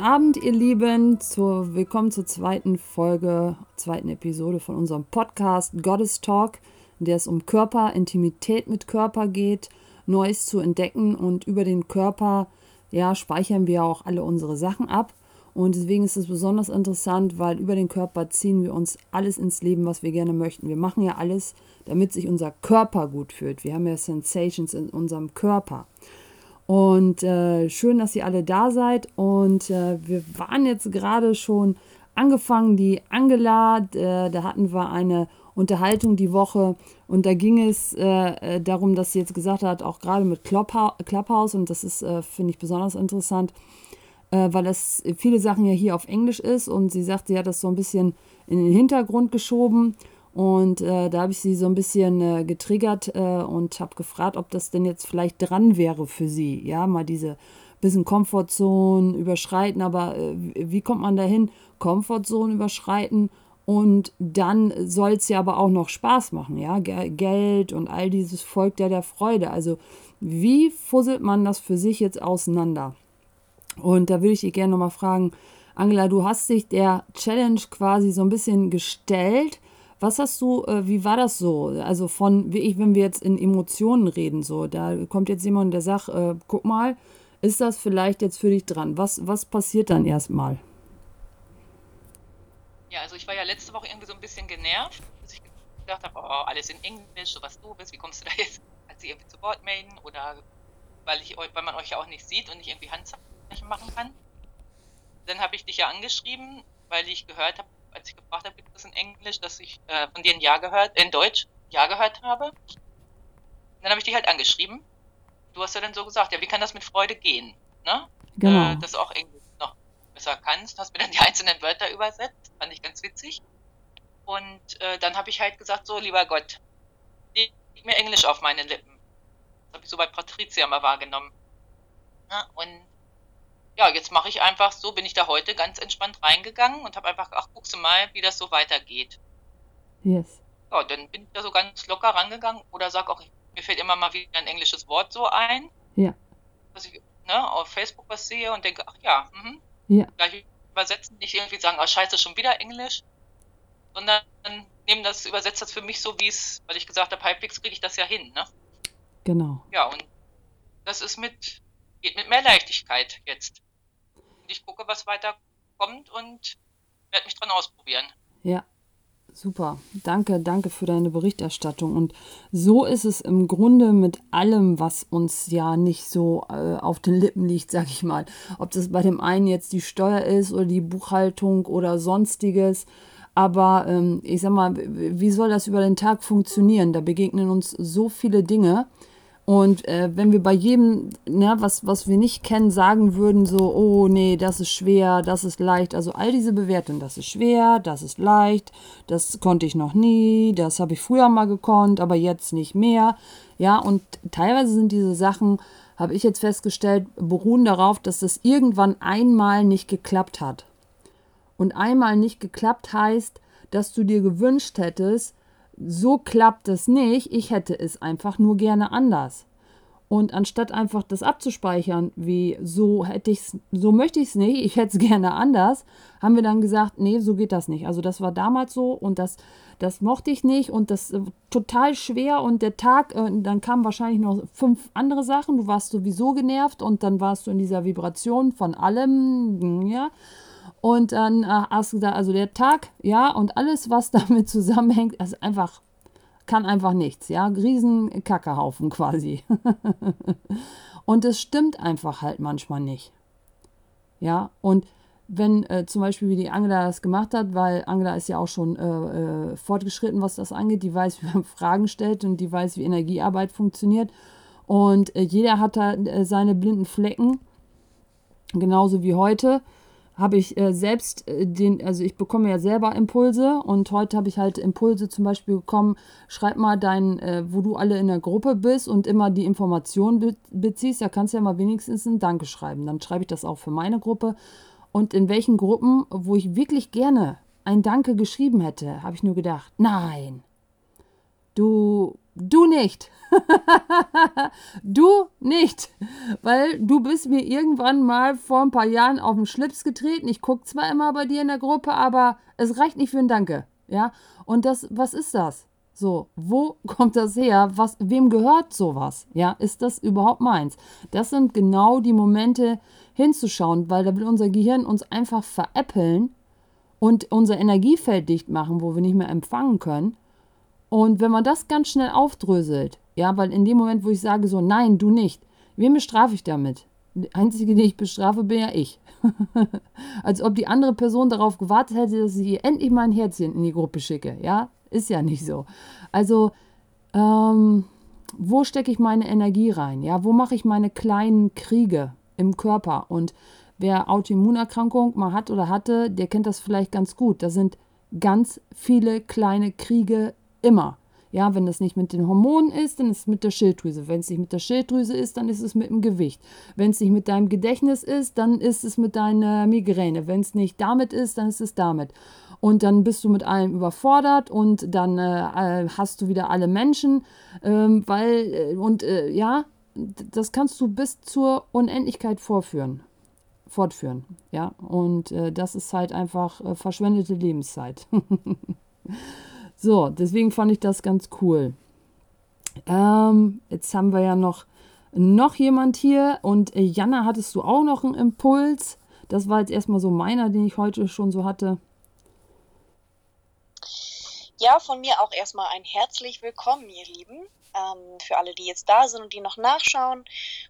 guten Abend, ihr Lieben. Zu, willkommen zur zweiten Folge, zweiten Episode von unserem Podcast Goddess Talk, in der es um Körper, Intimität mit Körper geht, Neues zu entdecken und über den Körper, ja, speichern wir auch alle unsere Sachen ab. Und deswegen ist es besonders interessant, weil über den Körper ziehen wir uns alles ins Leben, was wir gerne möchten. Wir machen ja alles, damit sich unser Körper gut fühlt. Wir haben ja Sensations in unserem Körper. Und äh, schön, dass ihr alle da seid. Und äh, wir waren jetzt gerade schon angefangen, die Angela, äh, da hatten wir eine Unterhaltung die Woche. Und da ging es äh, äh, darum, dass sie jetzt gesagt hat, auch gerade mit Clubhouse, und das ist, äh, finde ich, besonders interessant, weil das viele Sachen ja hier auf Englisch ist. Und sie sagt, sie hat das so ein bisschen in den Hintergrund geschoben und äh, da habe ich sie so ein bisschen äh, getriggert äh, und habe gefragt, ob das denn jetzt vielleicht dran wäre für sie. Ja, mal diese bisschen Komfortzone überschreiten. Aber äh, wie kommt man dahin? Komfortzone überschreiten und dann soll es ja aber auch noch Spaß machen. Ja, Geld und all dieses folgt ja der Freude. Also, wie fusselt man das für sich jetzt auseinander? Und da würde ich dich gerne nochmal fragen, Angela, du hast dich der Challenge quasi so ein bisschen gestellt was hast du, äh, wie war das so? Also von, wie ich, wenn wir jetzt in Emotionen reden, so, da kommt jetzt jemand, der sagt, äh, guck mal, ist das vielleicht jetzt für dich dran? Was, was passiert dann erstmal? Ja, also ich war ja letzte Woche irgendwie so ein bisschen genervt, dass ich gedacht habe, oh, alles in Englisch, so was du bist, wie kommst du da jetzt? Hat sie irgendwie zu Wort melden oder weil, ich, weil man euch ja auch nicht sieht und nicht irgendwie Handzeichen machen kann. Dann habe ich dich ja angeschrieben, weil ich gehört habe, als ich gefragt habe, gibt es in Englisch, dass ich äh, von dir ein Ja gehört, in Deutsch Ja gehört habe. Und dann habe ich dich halt angeschrieben. Du hast ja dann so gesagt, ja, wie kann das mit Freude gehen? Ne? Genau. Äh, dass du auch Englisch noch besser kannst. Hast mir dann die einzelnen Wörter übersetzt. Fand ich ganz witzig. Und äh, dann habe ich halt gesagt, so, lieber Gott, leg mir Englisch auf meine Lippen. Das habe ich so bei Patricia mal wahrgenommen. Ja, und ja, jetzt mache ich einfach so, bin ich da heute ganz entspannt reingegangen und habe einfach, ach, guckst du mal, wie das so weitergeht. Yes. Ja, dann bin ich da so ganz locker rangegangen oder sag auch, mir fällt immer mal wieder ein englisches Wort so ein. Ja. Dass ich ne, auf Facebook was sehe und denke, ach ja, mhm. Ja. Gleich übersetzen, nicht irgendwie sagen, oh scheiße, schon wieder Englisch, sondern nehmen das, übersetzt das für mich so, wie es, weil ich gesagt habe, halbwegs kriege ich das ja hin, ne? Genau. Ja, und das ist mit, geht mit mehr Leichtigkeit jetzt ich gucke, was weiter kommt und werde mich dran ausprobieren. Ja, super. Danke, danke für deine Berichterstattung. Und so ist es im Grunde mit allem, was uns ja nicht so äh, auf den Lippen liegt, sag ich mal. Ob das bei dem einen jetzt die Steuer ist oder die Buchhaltung oder sonstiges. Aber ähm, ich sag mal, wie soll das über den Tag funktionieren? Da begegnen uns so viele Dinge. Und äh, wenn wir bei jedem, ne, was, was wir nicht kennen, sagen würden, so, oh nee, das ist schwer, das ist leicht, also all diese Bewertungen, das ist schwer, das ist leicht, das konnte ich noch nie, das habe ich früher mal gekonnt, aber jetzt nicht mehr. Ja, und teilweise sind diese Sachen, habe ich jetzt festgestellt, beruhen darauf, dass das irgendwann einmal nicht geklappt hat. Und einmal nicht geklappt heißt, dass du dir gewünscht hättest, so klappt es nicht, ich hätte es einfach nur gerne anders. Und anstatt einfach das abzuspeichern, wie so hätte ich so möchte ich es nicht, ich hätte es gerne anders, haben wir dann gesagt, nee, so geht das nicht. Also das war damals so und das, das mochte ich nicht und das äh, total schwer und der Tag, äh, dann kamen wahrscheinlich noch fünf andere Sachen, du warst sowieso genervt und dann warst du in dieser Vibration von allem, ja. Und dann äh, hast du gesagt, also der Tag, ja, und alles, was damit zusammenhängt, ist einfach, kann einfach nichts, ja. Riesen Kackehaufen quasi. und es stimmt einfach halt manchmal nicht. Ja, und wenn äh, zum Beispiel wie die Angela das gemacht hat, weil Angela ist ja auch schon äh, äh, fortgeschritten, was das angeht, die weiß, wie man Fragen stellt und die weiß, wie Energiearbeit funktioniert. Und äh, jeder hat da äh, seine blinden Flecken, genauso wie heute habe ich äh, selbst äh, den, also ich bekomme ja selber Impulse und heute habe ich halt Impulse zum Beispiel bekommen, schreib mal dein, äh, wo du alle in der Gruppe bist und immer die Informationen be beziehst, da kannst du ja mal wenigstens ein Danke schreiben. Dann schreibe ich das auch für meine Gruppe. Und in welchen Gruppen, wo ich wirklich gerne ein Danke geschrieben hätte, habe ich nur gedacht, nein. Du, du nicht. du nicht. Weil du bist mir irgendwann mal vor ein paar Jahren auf den Schlips getreten. Ich gucke zwar immer bei dir in der Gruppe, aber es reicht nicht für ein Danke. Ja, und das, was ist das? So, wo kommt das her? Was, wem gehört sowas? Ja, ist das überhaupt meins? Das sind genau die Momente hinzuschauen, weil da will unser Gehirn uns einfach veräppeln und unser Energiefeld dicht machen, wo wir nicht mehr empfangen können. Und wenn man das ganz schnell aufdröselt, ja, weil in dem Moment, wo ich sage so, nein, du nicht, wen bestrafe ich damit? Die einzige, die ich bestrafe, bin ja ich. Als ob die andere Person darauf gewartet hätte, dass ich ihr endlich mal ein Herzchen in die Gruppe schicke. Ja, ist ja nicht so. Also, ähm, wo stecke ich meine Energie rein? Ja, wo mache ich meine kleinen Kriege im Körper? Und wer Autoimmunerkrankung mal hat oder hatte, der kennt das vielleicht ganz gut. Da sind ganz viele kleine Kriege immer. Ja, wenn das nicht mit den Hormonen ist, dann ist es mit der Schilddrüse. Wenn es nicht mit der Schilddrüse ist, dann ist es mit dem Gewicht. Wenn es nicht mit deinem Gedächtnis ist, dann ist es mit deiner Migräne. Wenn es nicht damit ist, dann ist es damit. Und dann bist du mit allem überfordert und dann äh, hast du wieder alle Menschen, ähm, weil, äh, und äh, ja, das kannst du bis zur Unendlichkeit vorführen, fortführen. Ja, und äh, das ist halt einfach äh, verschwendete Lebenszeit. So, deswegen fand ich das ganz cool. Ähm, jetzt haben wir ja noch, noch jemand hier und äh, Jana, hattest du auch noch einen Impuls? Das war jetzt erstmal so meiner, den ich heute schon so hatte. Ja, von mir auch erstmal ein herzlich willkommen, ihr Lieben. Ähm, für alle, die jetzt da sind und die noch nachschauen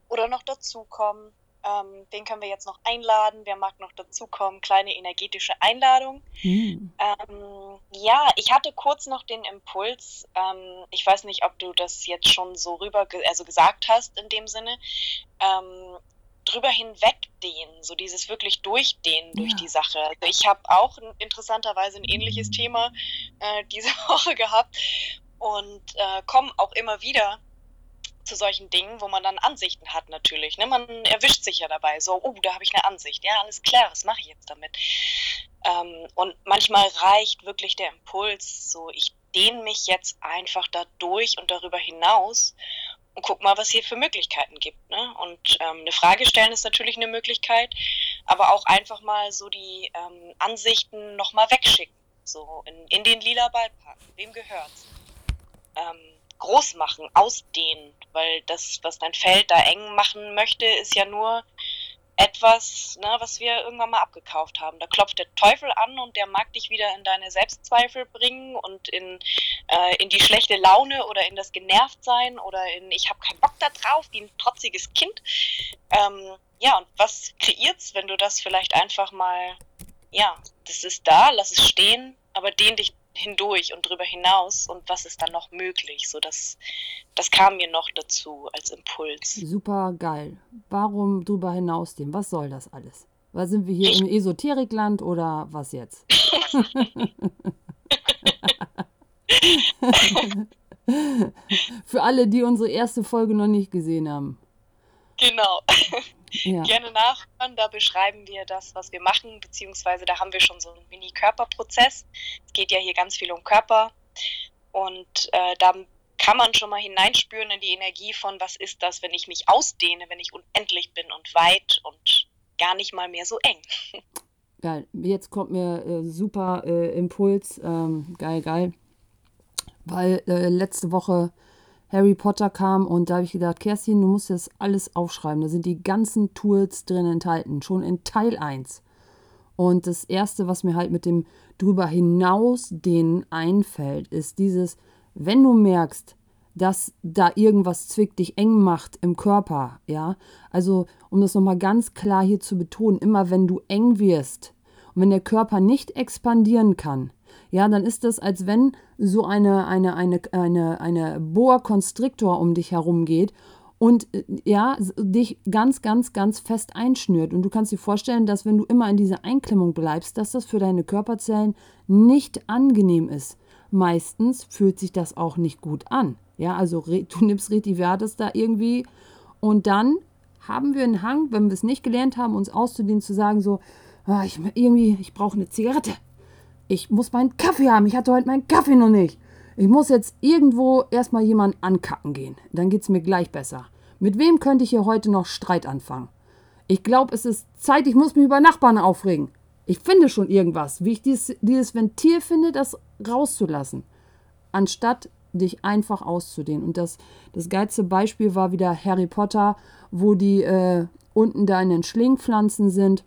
oder noch dazukommen. Ähm, den können wir jetzt noch einladen. Wer mag noch dazukommen? Kleine energetische Einladung. Mhm. Ähm, ja, ich hatte kurz noch den Impuls. Ähm, ich weiß nicht, ob du das jetzt schon so rüber, also gesagt hast in dem Sinne. Ähm, drüber hinwegdehnen, so dieses wirklich Durchdehnen durch die Sache. Also ich habe auch interessanterweise ein ähnliches Thema äh, diese Woche gehabt und äh, komme auch immer wieder zu solchen Dingen, wo man dann Ansichten hat natürlich. Ne? Man erwischt sich ja dabei, so, oh, da habe ich eine Ansicht. Ja, alles klar, was mache ich jetzt damit? Ähm, und manchmal reicht wirklich der Impuls, so, ich dehne mich jetzt einfach da durch und darüber hinaus und guck mal, was hier für Möglichkeiten gibt. Ne? Und ähm, eine Frage stellen ist natürlich eine Möglichkeit, aber auch einfach mal so die ähm, Ansichten nochmal wegschicken, so in, in den lila Ball packen. Wem gehört's? Ähm, groß machen, ausdehnen, weil das, was dein Feld da eng machen möchte, ist ja nur etwas, ne, was wir irgendwann mal abgekauft haben. Da klopft der Teufel an und der mag dich wieder in deine Selbstzweifel bringen und in, äh, in die schlechte Laune oder in das Genervtsein oder in ich habe keinen Bock da drauf, wie ein trotziges Kind. Ähm, ja, und was kreiert's, wenn du das vielleicht einfach mal, ja, das ist da, lass es stehen, aber dehn dich hindurch und darüber hinaus und was ist dann noch möglich. So das, das kam mir noch dazu als Impuls. Super geil. Warum drüber hinaus dem? Was soll das alles? Weil sind wir hier ich im Esoterikland oder was jetzt? Für alle, die unsere erste Folge noch nicht gesehen haben. Genau ja. gerne nachhören. Da beschreiben wir das, was wir machen, beziehungsweise da haben wir schon so einen Mini-Körperprozess. Es geht ja hier ganz viel um Körper und äh, da kann man schon mal hineinspüren in die Energie von, was ist das, wenn ich mich ausdehne, wenn ich unendlich bin und weit und gar nicht mal mehr so eng. Geil. Jetzt kommt mir äh, super äh, Impuls. Ähm, geil, geil. Weil äh, letzte Woche Harry Potter kam und da habe ich gedacht, Kerstin, du musst das alles aufschreiben. Da sind die ganzen Tools drin enthalten, schon in Teil 1. Und das erste, was mir halt mit dem drüber hinaus den einfällt, ist dieses, wenn du merkst, dass da irgendwas zwickt, dich eng macht im Körper, ja. Also, um das nochmal ganz klar hier zu betonen, immer wenn du eng wirst und wenn der Körper nicht expandieren kann, ja, dann ist das, als wenn so eine, eine, eine, eine, eine Boa Constrictor um dich herum geht und äh, ja, dich ganz, ganz, ganz fest einschnürt. Und du kannst dir vorstellen, dass wenn du immer in dieser Einklemmung bleibst, dass das für deine Körperzellen nicht angenehm ist. Meistens fühlt sich das auch nicht gut an. Ja, also du nimmst Retiverdes da irgendwie und dann haben wir einen Hang, wenn wir es nicht gelernt haben, uns auszudehnen, zu sagen so, ah, ich, irgendwie, ich brauche eine Zigarette ich muss meinen Kaffee haben. Ich hatte heute meinen Kaffee noch nicht. Ich muss jetzt irgendwo erstmal jemanden ankacken gehen. Dann geht es mir gleich besser. Mit wem könnte ich hier heute noch Streit anfangen? Ich glaube, es ist Zeit, ich muss mich über Nachbarn aufregen. Ich finde schon irgendwas, wie ich dieses, dieses Ventil finde, das rauszulassen. Anstatt dich einfach auszudehnen. Und das, das geilste Beispiel war wieder Harry Potter, wo die äh, unten da in den Schlingpflanzen sind.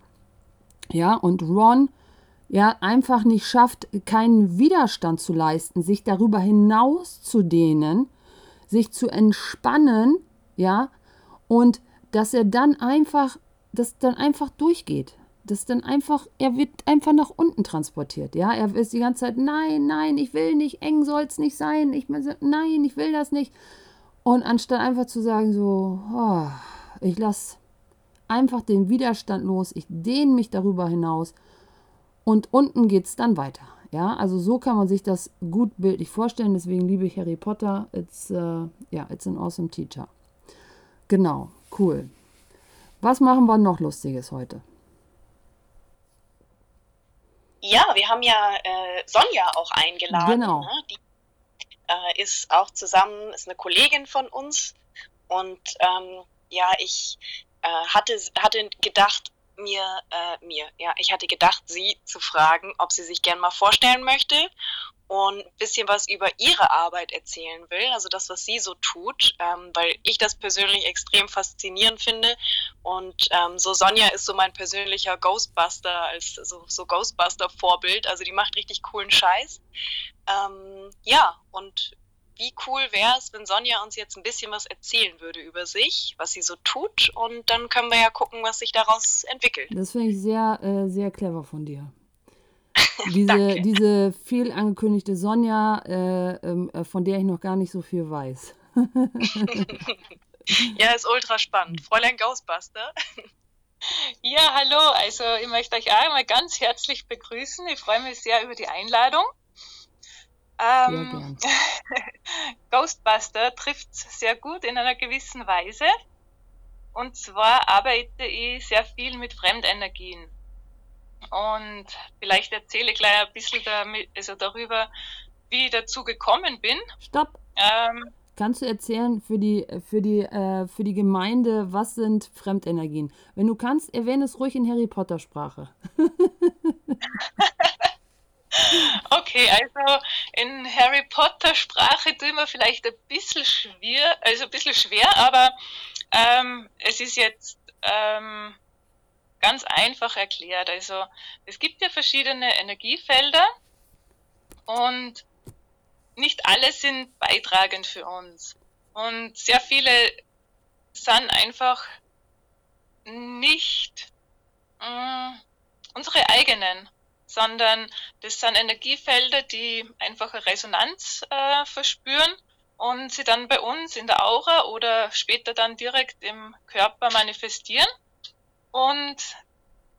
Ja, und Ron ja einfach nicht schafft, keinen Widerstand zu leisten, sich darüber hinaus zu dehnen, sich zu entspannen, ja, und dass er dann einfach, das dann einfach durchgeht. Das dann einfach, er wird einfach nach unten transportiert, ja. Er ist die ganze Zeit, nein, nein, ich will nicht, eng soll es nicht sein, ich, nein, ich will das nicht. Und anstatt einfach zu sagen, so, oh, ich lasse einfach den Widerstand los, ich dehne mich darüber hinaus und unten geht es dann weiter. Ja, also so kann man sich das gut bildlich vorstellen. Deswegen liebe ich Harry Potter. It's, uh, yeah, it's an awesome teacher. Genau, cool. Was machen wir noch Lustiges heute? Ja, wir haben ja äh, Sonja auch eingeladen. Genau. Ne? Die äh, ist auch zusammen, ist eine Kollegin von uns. Und ähm, ja, ich äh, hatte, hatte gedacht, mir, äh, mir, ja, ich hatte gedacht, sie zu fragen, ob sie sich gern mal vorstellen möchte und ein bisschen was über ihre Arbeit erzählen will, also das, was sie so tut, ähm, weil ich das persönlich extrem faszinierend finde und ähm, so Sonja ist so mein persönlicher Ghostbuster, als so, so Ghostbuster-Vorbild, also die macht richtig coolen Scheiß. Ähm, ja, und wie cool wäre es, wenn Sonja uns jetzt ein bisschen was erzählen würde über sich, was sie so tut und dann können wir ja gucken, was sich daraus entwickelt. Das finde ich sehr, äh, sehr clever von dir. Diese, diese viel angekündigte Sonja, äh, ähm, äh, von der ich noch gar nicht so viel weiß. ja, ist ultra spannend. Fräulein Ghostbuster. Ja, hallo. Also ich möchte euch auch einmal ganz herzlich begrüßen. Ich freue mich sehr über die Einladung. Ähm, Ghostbuster trifft sehr gut in einer gewissen Weise. Und zwar arbeite ich sehr viel mit Fremdenergien. Und vielleicht erzähle ich gleich ein bisschen damit, also darüber, wie ich dazu gekommen bin. Stopp. Ähm, Kannst du erzählen für die, für, die, äh, für die Gemeinde, was sind Fremdenergien? Wenn du kannst, erwähne es ruhig in Harry Potter Sprache. Okay, also in Harry Potter Sprache tun wir vielleicht ein bisschen schwer, also ein bisschen schwer, aber ähm, es ist jetzt ähm, ganz einfach erklärt. Also es gibt ja verschiedene Energiefelder und nicht alle sind beitragend für uns. Und sehr viele sind einfach nicht äh, unsere eigenen sondern das sind Energiefelder, die einfach eine Resonanz äh, verspüren und sie dann bei uns in der Aura oder später dann direkt im Körper manifestieren und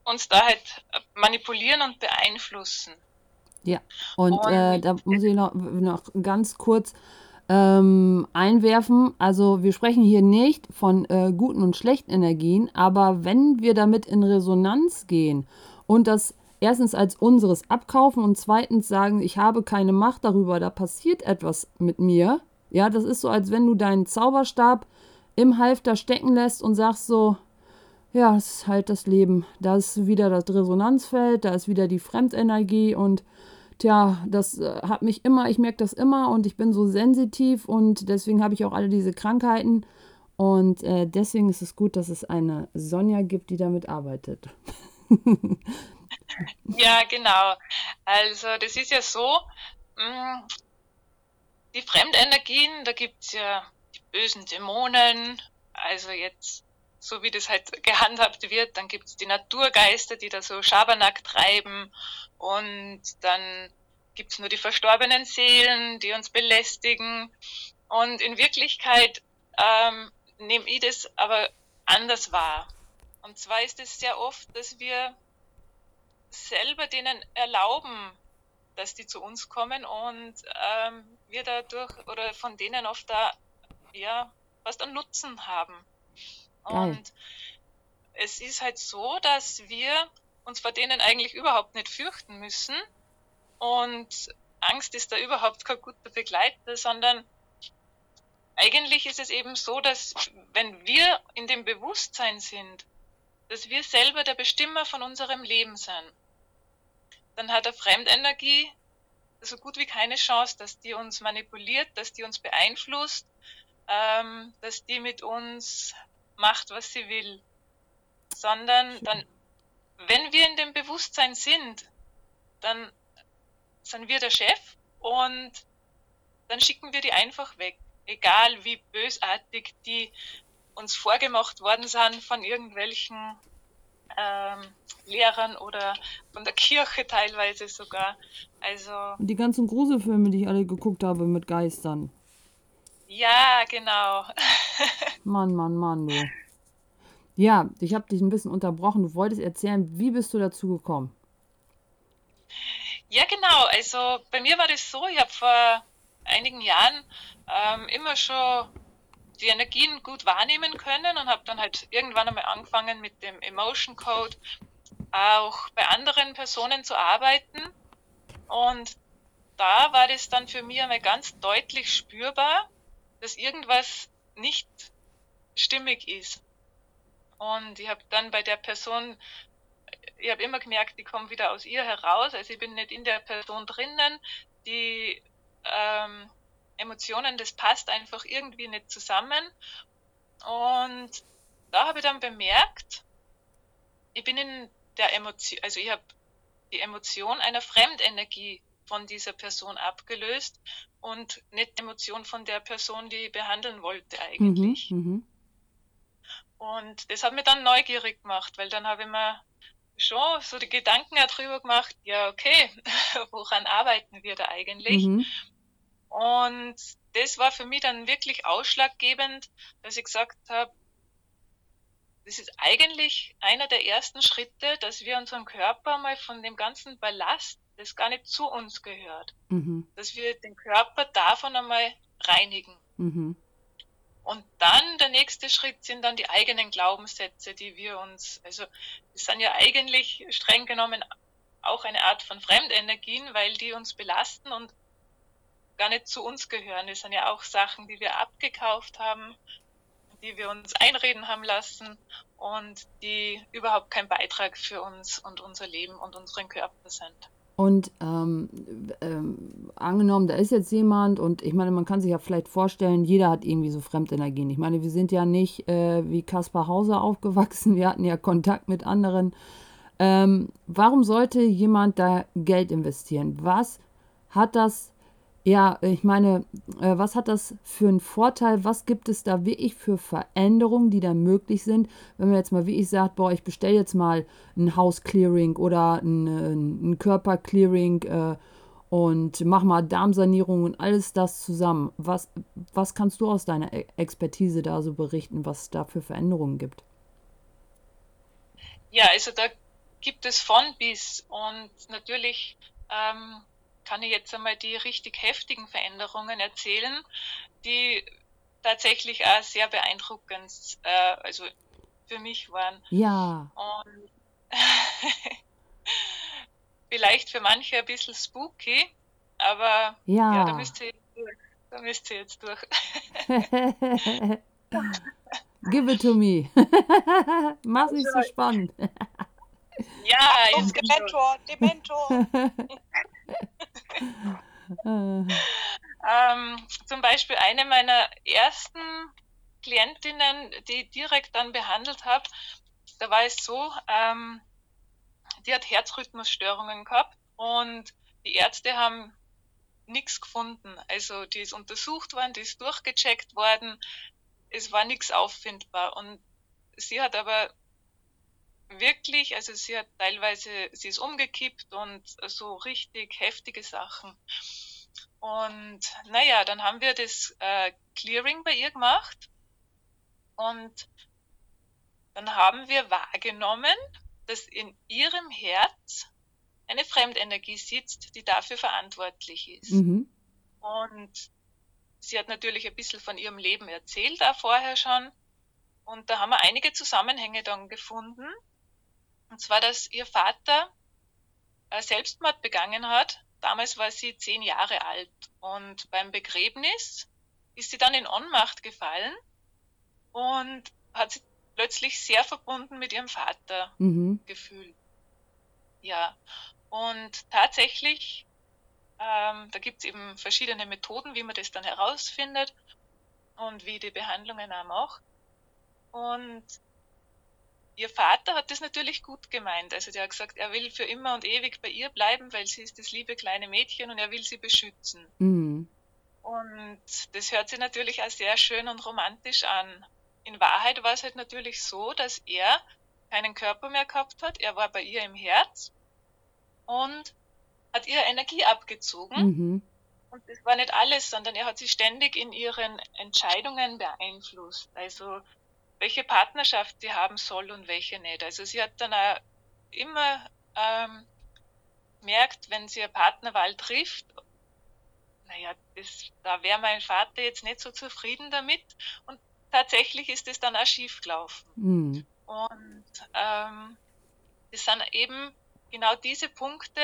uns da halt manipulieren und beeinflussen. Ja, und, und äh, da muss ich noch, noch ganz kurz ähm, einwerfen. Also wir sprechen hier nicht von äh, guten und schlechten Energien, aber wenn wir damit in Resonanz gehen und das erstens als unseres abkaufen und zweitens sagen, ich habe keine Macht darüber, da passiert etwas mit mir. Ja, das ist so, als wenn du deinen Zauberstab im Halfter stecken lässt und sagst so, ja, es ist halt das Leben. Da ist wieder das Resonanzfeld, da ist wieder die Fremdenergie und tja, das äh, hat mich immer, ich merke das immer und ich bin so sensitiv und deswegen habe ich auch alle diese Krankheiten. Und äh, deswegen ist es gut, dass es eine Sonja gibt, die damit arbeitet. Ja, genau. Also das ist ja so, mm, die Fremdenergien, da gibt es ja die bösen Dämonen, also jetzt so wie das halt gehandhabt wird, dann gibt es die Naturgeister, die da so Schabernack treiben und dann gibt es nur die verstorbenen Seelen, die uns belästigen und in Wirklichkeit ähm, nehme ich das aber anders wahr. Und zwar ist es sehr oft, dass wir selber denen erlauben, dass die zu uns kommen und ähm, wir dadurch oder von denen oft da ja was an Nutzen haben. Geil. Und es ist halt so, dass wir uns vor denen eigentlich überhaupt nicht fürchten müssen und Angst ist da überhaupt kein guter Begleiter, sondern eigentlich ist es eben so, dass wenn wir in dem Bewusstsein sind, dass wir selber der Bestimmer von unserem Leben sind, dann hat eine Fremdenergie so gut wie keine Chance, dass die uns manipuliert, dass die uns beeinflusst, ähm, dass die mit uns macht, was sie will. Sondern dann, wenn wir in dem Bewusstsein sind, dann sind wir der Chef und dann schicken wir die einfach weg. Egal wie bösartig die uns vorgemacht worden sind von irgendwelchen ähm, Lehrern oder von der Kirche teilweise sogar. Also. Und die ganzen Gruselfilme, die ich alle geguckt habe mit Geistern. Ja, genau. Mann, Mann, Mann, du. Ja, ich habe dich ein bisschen unterbrochen. Du wolltest erzählen, wie bist du dazu gekommen? Ja, genau. Also bei mir war das so, ich habe vor einigen Jahren ähm, immer schon die Energien gut wahrnehmen können und habe dann halt irgendwann einmal angefangen mit dem Emotion Code auch bei anderen Personen zu arbeiten. Und da war das dann für mich einmal ganz deutlich spürbar, dass irgendwas nicht stimmig ist. Und ich habe dann bei der Person, ich habe immer gemerkt, die kommt wieder aus ihr heraus. Also ich bin nicht in der Person drinnen. Die ähm, Emotionen, das passt einfach irgendwie nicht zusammen. Und da habe ich dann bemerkt, ich bin in der Emotion, also ich habe die Emotion einer Fremdenergie von dieser Person abgelöst und nicht die Emotion von der Person, die ich behandeln wollte eigentlich. Mhm, mhm. und das hat mich dann neugierig gemacht, weil dann habe ich mir schon so die Gedanken darüber gemacht, ja okay, woran arbeiten wir da eigentlich? Mhm. Und das war für mich dann wirklich ausschlaggebend, dass ich gesagt habe, das ist eigentlich einer der ersten Schritte, dass wir unseren Körper mal von dem ganzen Ballast, das gar nicht zu uns gehört, mhm. dass wir den Körper davon einmal reinigen. Mhm. Und dann der nächste Schritt sind dann die eigenen Glaubenssätze, die wir uns, also das sind ja eigentlich streng genommen auch eine Art von Fremdenergien, weil die uns belasten und gar nicht zu uns gehören. Das sind ja auch Sachen, die wir abgekauft haben, die wir uns einreden haben lassen und die überhaupt kein Beitrag für uns und unser Leben und unseren Körper sind. Und ähm, ähm, angenommen, da ist jetzt jemand und ich meine, man kann sich ja vielleicht vorstellen, jeder hat irgendwie so Fremdenergien. Ich meine, wir sind ja nicht äh, wie Kaspar Hauser aufgewachsen, wir hatten ja Kontakt mit anderen. Ähm, warum sollte jemand da Geld investieren? Was hat das ja, ich meine, äh, was hat das für einen Vorteil? Was gibt es da wirklich für Veränderungen, die da möglich sind? Wenn man jetzt mal wie ich sagt, boah, ich bestelle jetzt mal ein Haus-Clearing oder ein, ein Körper-Clearing äh, und mach mal Darmsanierung und alles das zusammen. Was, was kannst du aus deiner e-, Expertise da so berichten, was es da für Veränderungen gibt? Ja, also da gibt es von bis und natürlich ähm, kann ich jetzt einmal die richtig heftigen Veränderungen erzählen, die tatsächlich auch sehr beeindruckend äh, also für mich waren. Ja. Und vielleicht für manche ein bisschen spooky, aber ja, ja da müsst ihr. Da müsst ihr jetzt durch. Give it to me. Mach's nicht so spannend. Ja, jetzt Dementor, Dementor. ähm, zum Beispiel eine meiner ersten Klientinnen, die ich direkt dann behandelt habe, da war es so, ähm, die hat Herzrhythmusstörungen gehabt und die Ärzte haben nichts gefunden. Also die ist untersucht worden, die ist durchgecheckt worden, es war nichts auffindbar. Und sie hat aber wirklich, also sie hat teilweise, sie ist umgekippt und so richtig heftige Sachen. Und naja, dann haben wir das äh, Clearing bei ihr gemacht und dann haben wir wahrgenommen, dass in ihrem Herz eine Fremdenergie sitzt, die dafür verantwortlich ist. Mhm. Und sie hat natürlich ein bisschen von ihrem Leben erzählt, da vorher schon. Und da haben wir einige Zusammenhänge dann gefunden. Und zwar, dass ihr Vater äh, Selbstmord begangen hat, damals war sie zehn Jahre alt. Und beim Begräbnis ist sie dann in Ohnmacht gefallen und hat sich plötzlich sehr verbunden mit ihrem Vater Mhm. gefühlt. Ja, und tatsächlich, ähm, da gibt es eben verschiedene Methoden, wie man das dann herausfindet und wie die Behandlungen auch. Und ihr Vater hat das natürlich gut gemeint. Also der hat gesagt, er will für immer und ewig bei ihr bleiben, weil sie ist das liebe kleine Mädchen und er will sie beschützen. Mhm. Und das hört sich natürlich auch sehr schön und romantisch an. In Wahrheit war es halt natürlich so, dass er keinen Körper mehr gehabt hat. Er war bei ihr im Herz und hat ihr Energie abgezogen. Mhm. Und das war nicht alles, sondern er hat sie ständig in ihren Entscheidungen beeinflusst. Also welche Partnerschaft sie haben soll und welche nicht. Also sie hat dann auch immer ähm, merkt, wenn sie eine Partnerwahl trifft, naja, das, da wäre mein Vater jetzt nicht so zufrieden damit. Und tatsächlich ist es dann auch schief gelaufen. Mhm. Und ähm, das sind eben genau diese Punkte,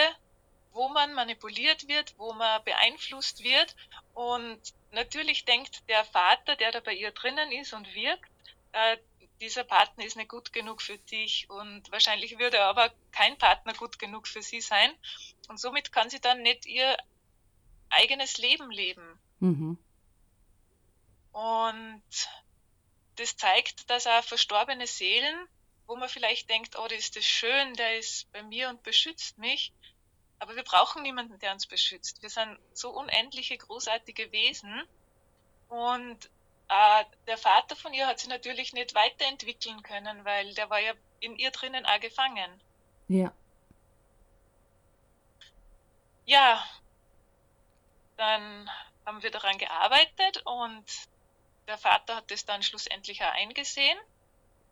wo man manipuliert wird, wo man beeinflusst wird. Und natürlich denkt der Vater, der da bei ihr drinnen ist und wirkt, äh, dieser Partner ist nicht gut genug für dich und wahrscheinlich würde aber kein Partner gut genug für sie sein. Und somit kann sie dann nicht ihr eigenes Leben leben. Mhm. Und das zeigt, dass auch verstorbene Seelen, wo man vielleicht denkt, oh, das ist das schön, der ist bei mir und beschützt mich. Aber wir brauchen niemanden, der uns beschützt. Wir sind so unendliche, großartige Wesen. Und äh, der Vater von ihr hat sich natürlich nicht weiterentwickeln können, weil der war ja in ihr drinnen auch gefangen. Ja. Ja, dann haben wir daran gearbeitet und der Vater hat das dann schlussendlich auch eingesehen.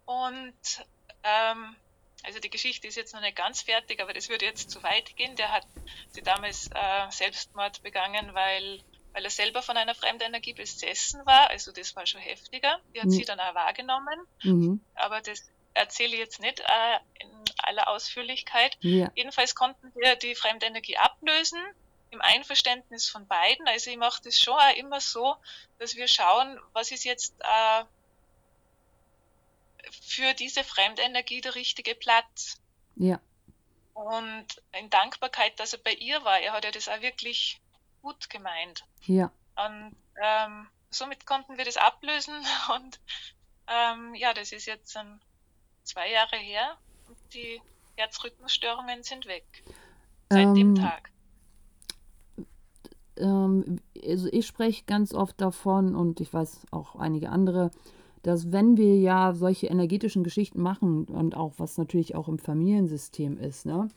Und ähm, also die Geschichte ist jetzt noch nicht ganz fertig, aber das würde jetzt zu weit gehen. Der hat sie damals äh, Selbstmord begangen, weil, weil er selber von einer Fremdenergie besessen war. Also das war schon heftiger. Die hat Mhm. sie dann auch wahrgenommen. Mhm. Aber das erzähle ich jetzt nicht äh, in aller Ausführlichkeit. Ja. Jedenfalls konnten wir die Fremdenergie ablösen im Einverständnis von beiden. Also ich mache das schon auch immer so, dass wir schauen, was ist jetzt äh, für diese Fremdenergie der richtige Platz. Ja. Und in Dankbarkeit, dass er bei ihr war, er hat ja das auch wirklich gut gemeint. Ja. Und ähm, somit konnten wir das ablösen und ähm, ja, das ist jetzt ähm, zwei Jahre her und die Herzrhythmusstörungen sind weg. Seit dem Ähm, Tag. ähm, also ich spreche ganz oft davon und ich weiß auch einige andere, dass wenn wir ja solche energetischen Geschichten machen und auch was natürlich auch im Familiensystem ist, ne?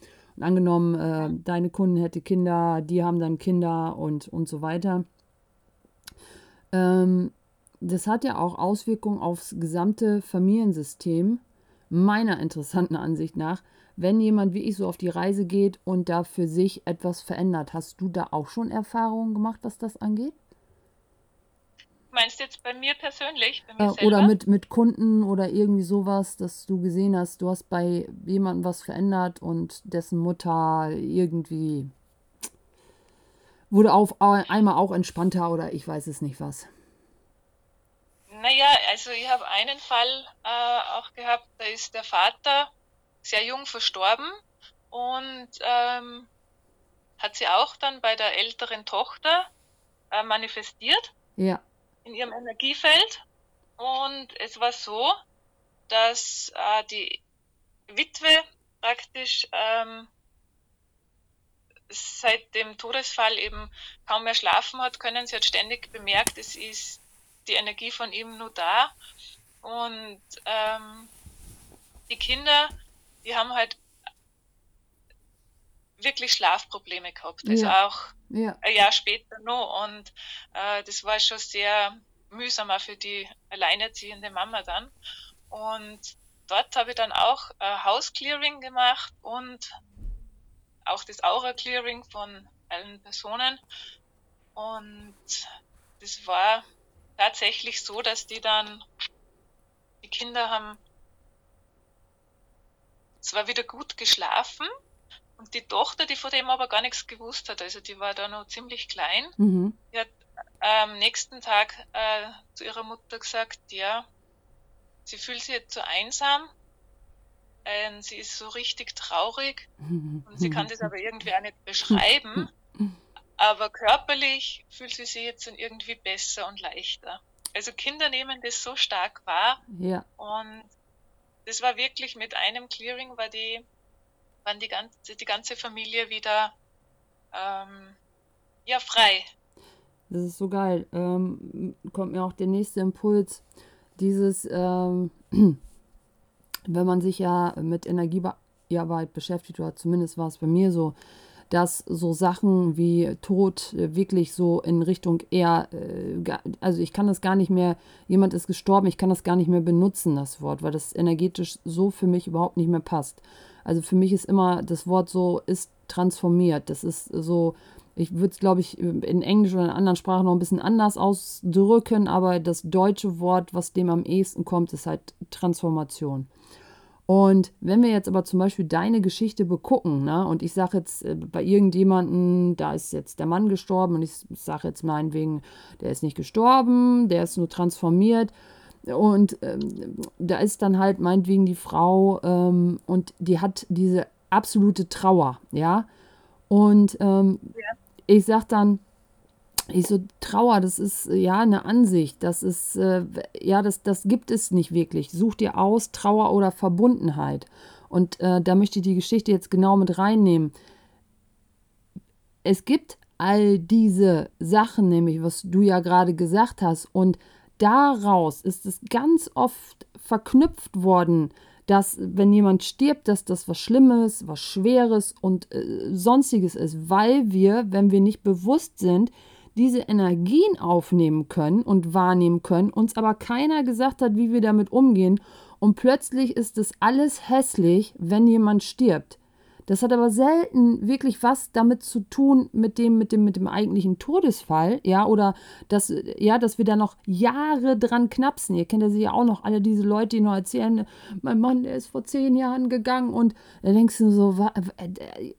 Angenommen, äh, deine Kunden hätte Kinder, die haben dann Kinder und, und so weiter. Ähm, das hat ja auch Auswirkungen aufs gesamte Familiensystem, meiner interessanten Ansicht nach, wenn jemand wie ich so auf die Reise geht und da für sich etwas verändert. Hast du da auch schon Erfahrungen gemacht, was das angeht? Meinst du jetzt bei mir persönlich, bei mir Äh, oder mit, mit Kunden oder irgendwie sowas, dass du gesehen hast, du hast bei jemandem was verändert und dessen Mutter irgendwie wurde auf einmal auch entspannter oder ich weiß es nicht was. Naja, also ich habe einen Fall äh, auch gehabt, da ist der Vater sehr jung verstorben und ähm, hat sie auch dann bei der älteren Tochter äh, manifestiert. Ja, in ihrem Energiefeld. Und es war so, dass äh, die Witwe praktisch ähm, seit dem Todesfall eben kaum mehr schlafen hat können. Sie hat ständig bemerkt, es ist die Energie von ihm nur da. Und ähm, die Kinder, die haben halt wirklich Schlafprobleme gehabt. Also Ja. auch ja, ein Jahr später noch. Und äh, das war schon sehr mühsam auch für die alleinerziehende Mama dann. Und dort habe ich dann auch äh, House Clearing gemacht und auch das Aura Clearing von allen Personen. Und das war tatsächlich so, dass die dann, die Kinder haben zwar wieder gut geschlafen Und die Tochter, die von dem aber gar nichts gewusst hat, also die war da noch ziemlich klein, Mhm. die hat äh, am nächsten Tag äh, zu ihrer Mutter gesagt, ja, sie fühlt sich jetzt so einsam, ähm, sie ist so richtig traurig Mhm. und sie kann das aber irgendwie auch nicht beschreiben, aber körperlich fühlt sie sich jetzt dann irgendwie besser und leichter. Also Kinder nehmen das so stark wahr Ja, und das war wirklich mit einem Clearing war die, waren die ganze, die ganze Familie wieder ähm, ja frei. das ist so geil. Ähm, kommt mir auch der nächste Impuls. Dieses, ähm, wenn man sich ja mit Energiearbeit beschäftigt, oder zumindest war es bei mir so, dass so Sachen wie Tod wirklich so in Richtung eher, äh, also ich kann das gar nicht mehr, jemand ist gestorben, ich kann das gar nicht mehr benutzen, das Wort, weil das energetisch so für mich überhaupt nicht mehr passt. Also für mich ist immer das Wort so, ist transformiert. Das ist so, ich würde es, glaube ich, in Englisch oder in anderen Sprachen noch ein bisschen anders ausdrücken, aber das deutsche Wort, was dem am ehesten kommt, ist halt Transformation. Und wenn wir jetzt aber zum Beispiel deine Geschichte begucken, ne, und ich sage jetzt äh, bei irgendjemanden, da ist jetzt der Mann gestorben und ich sage jetzt meinetwegen, der ist nicht gestorben, der ist nur transformiert. Und ähm, da ist dann halt meinetwegen die Frau ähm, und die hat diese absolute Trauer, ja. Und ähm, ich sag dann, ich so, Trauer, das ist ja eine Ansicht, das ist, äh, ja, das, das gibt es nicht wirklich. Such dir aus, Trauer oder Verbundenheit. Und äh, da möchte ich die Geschichte jetzt genau mit reinnehmen. Es gibt all diese Sachen, nämlich was du ja gerade gesagt hast, und daraus ist es ganz oft verknüpft worden, dass wenn jemand stirbt, dass das was Schlimmes, was Schweres und äh, sonstiges ist, weil wir, wenn wir nicht bewusst sind, diese Energien aufnehmen können und wahrnehmen können, uns aber keiner gesagt hat, wie wir damit umgehen. Und plötzlich ist es alles hässlich, wenn jemand stirbt. Das hat aber selten wirklich was damit zu tun mit dem, mit dem, mit dem eigentlichen Todesfall, ja, oder dass, ja, dass wir da noch Jahre dran knapsen. Ihr kennt ja sicher auch noch alle diese Leute, die noch erzählen, mein Mann, der ist vor zehn Jahren gegangen und da denkst du so, äh,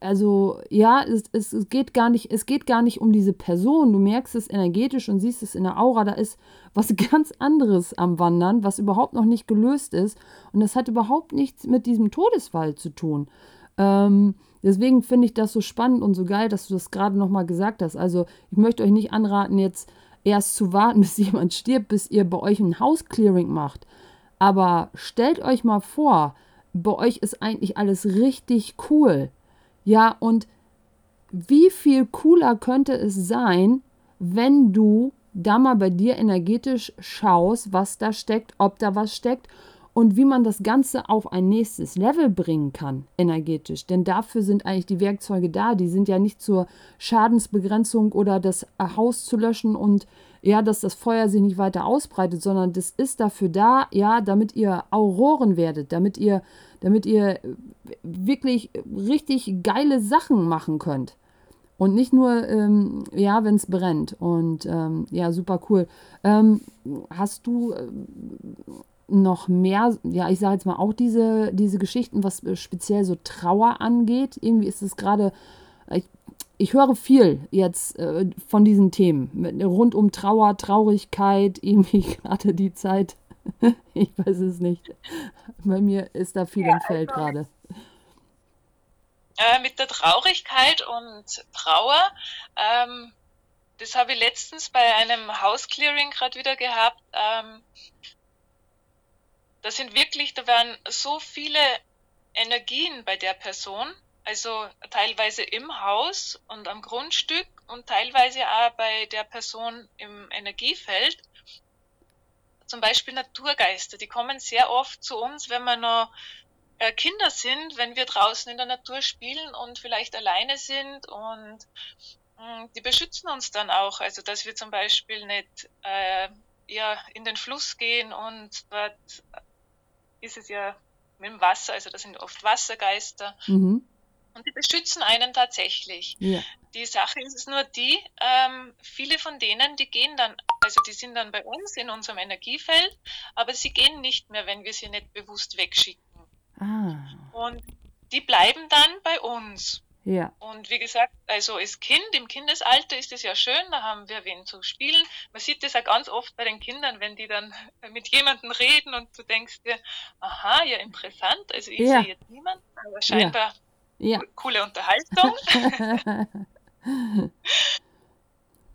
also ja, es, es es geht gar nicht, es geht gar nicht um diese Person. Du merkst es energetisch und siehst es in der Aura, da ist was ganz anderes am Wandern, was überhaupt noch nicht gelöst ist. Und das hat überhaupt nichts mit diesem Todesfall zu tun. Ähm, deswegen finde ich das so spannend und so geil, dass du das gerade nochmal gesagt hast. Also ich möchte euch nicht anraten, jetzt erst zu warten, bis jemand stirbt, bis ihr bei euch ein House-Clearing macht. Aber stellt euch mal vor, bei euch ist eigentlich alles richtig cool. Ja, und wie viel cooler könnte es sein, wenn du da mal bei dir energetisch schaust, was da steckt, ob da was steckt und wie man das Ganze auf ein nächstes Level bringen kann, energetisch. Denn dafür sind eigentlich die Werkzeuge da. Die sind ja nicht zur Schadensbegrenzung oder das Haus zu löschen und ja, dass das Feuer sich nicht weiter ausbreitet, sondern das ist dafür da, ja, damit ihr Auroren werdet, damit ihr, damit ihr wirklich richtig geile Sachen machen könnt. Und nicht nur, ähm, ja, wenn es brennt. Und ähm, ja, super cool. Ähm, hast du ähm, noch mehr, ja, ich sage jetzt mal auch diese, diese Geschichten, was äh, speziell so Trauer angeht? Irgendwie ist es gerade, ich, ich höre viel jetzt äh, von diesen Themen. Rund um Trauer, Traurigkeit, irgendwie gerade die Zeit. ich weiß es nicht. Bei mir ist da viel im Feld gerade. Äh, mit der Traurigkeit und Trauer, ähm, das habe ich letztens bei einem House Clearing gerade wieder gehabt. Ähm, da sind wirklich, da waren so viele Energien bei der Person, also teilweise im Haus und am Grundstück und teilweise auch bei der Person im Energiefeld. Zum Beispiel Naturgeister, die kommen sehr oft zu uns, wenn wir noch äh, Kinder sind, wenn wir draußen in der Natur spielen und vielleicht alleine sind und mh, die beschützen uns dann auch. Also dass wir zum Beispiel nicht äh, ja, in den Fluss gehen und dort ist es ja mit dem Wasser, also das sind oft Wassergeister Mhm. und die beschützen einen tatsächlich. Ja. Die Sache ist es nur die, ähm, viele von denen, die gehen dann, also die sind dann bei uns in unserem Energiefeld, aber sie gehen nicht mehr, wenn wir sie nicht bewusst wegschicken. Ah. Und die bleiben dann bei uns. Ja. Und wie gesagt, also als Kind, im Kindesalter ist es ja schön, da haben wir wen zu spielen. Man sieht das ja ganz oft bei den Kindern, wenn die dann mit jemandem reden und du denkst dir, aha, ja interessant, also ich Ja. sehe jetzt niemanden, aber scheinbar Ja. coole Unterhaltung.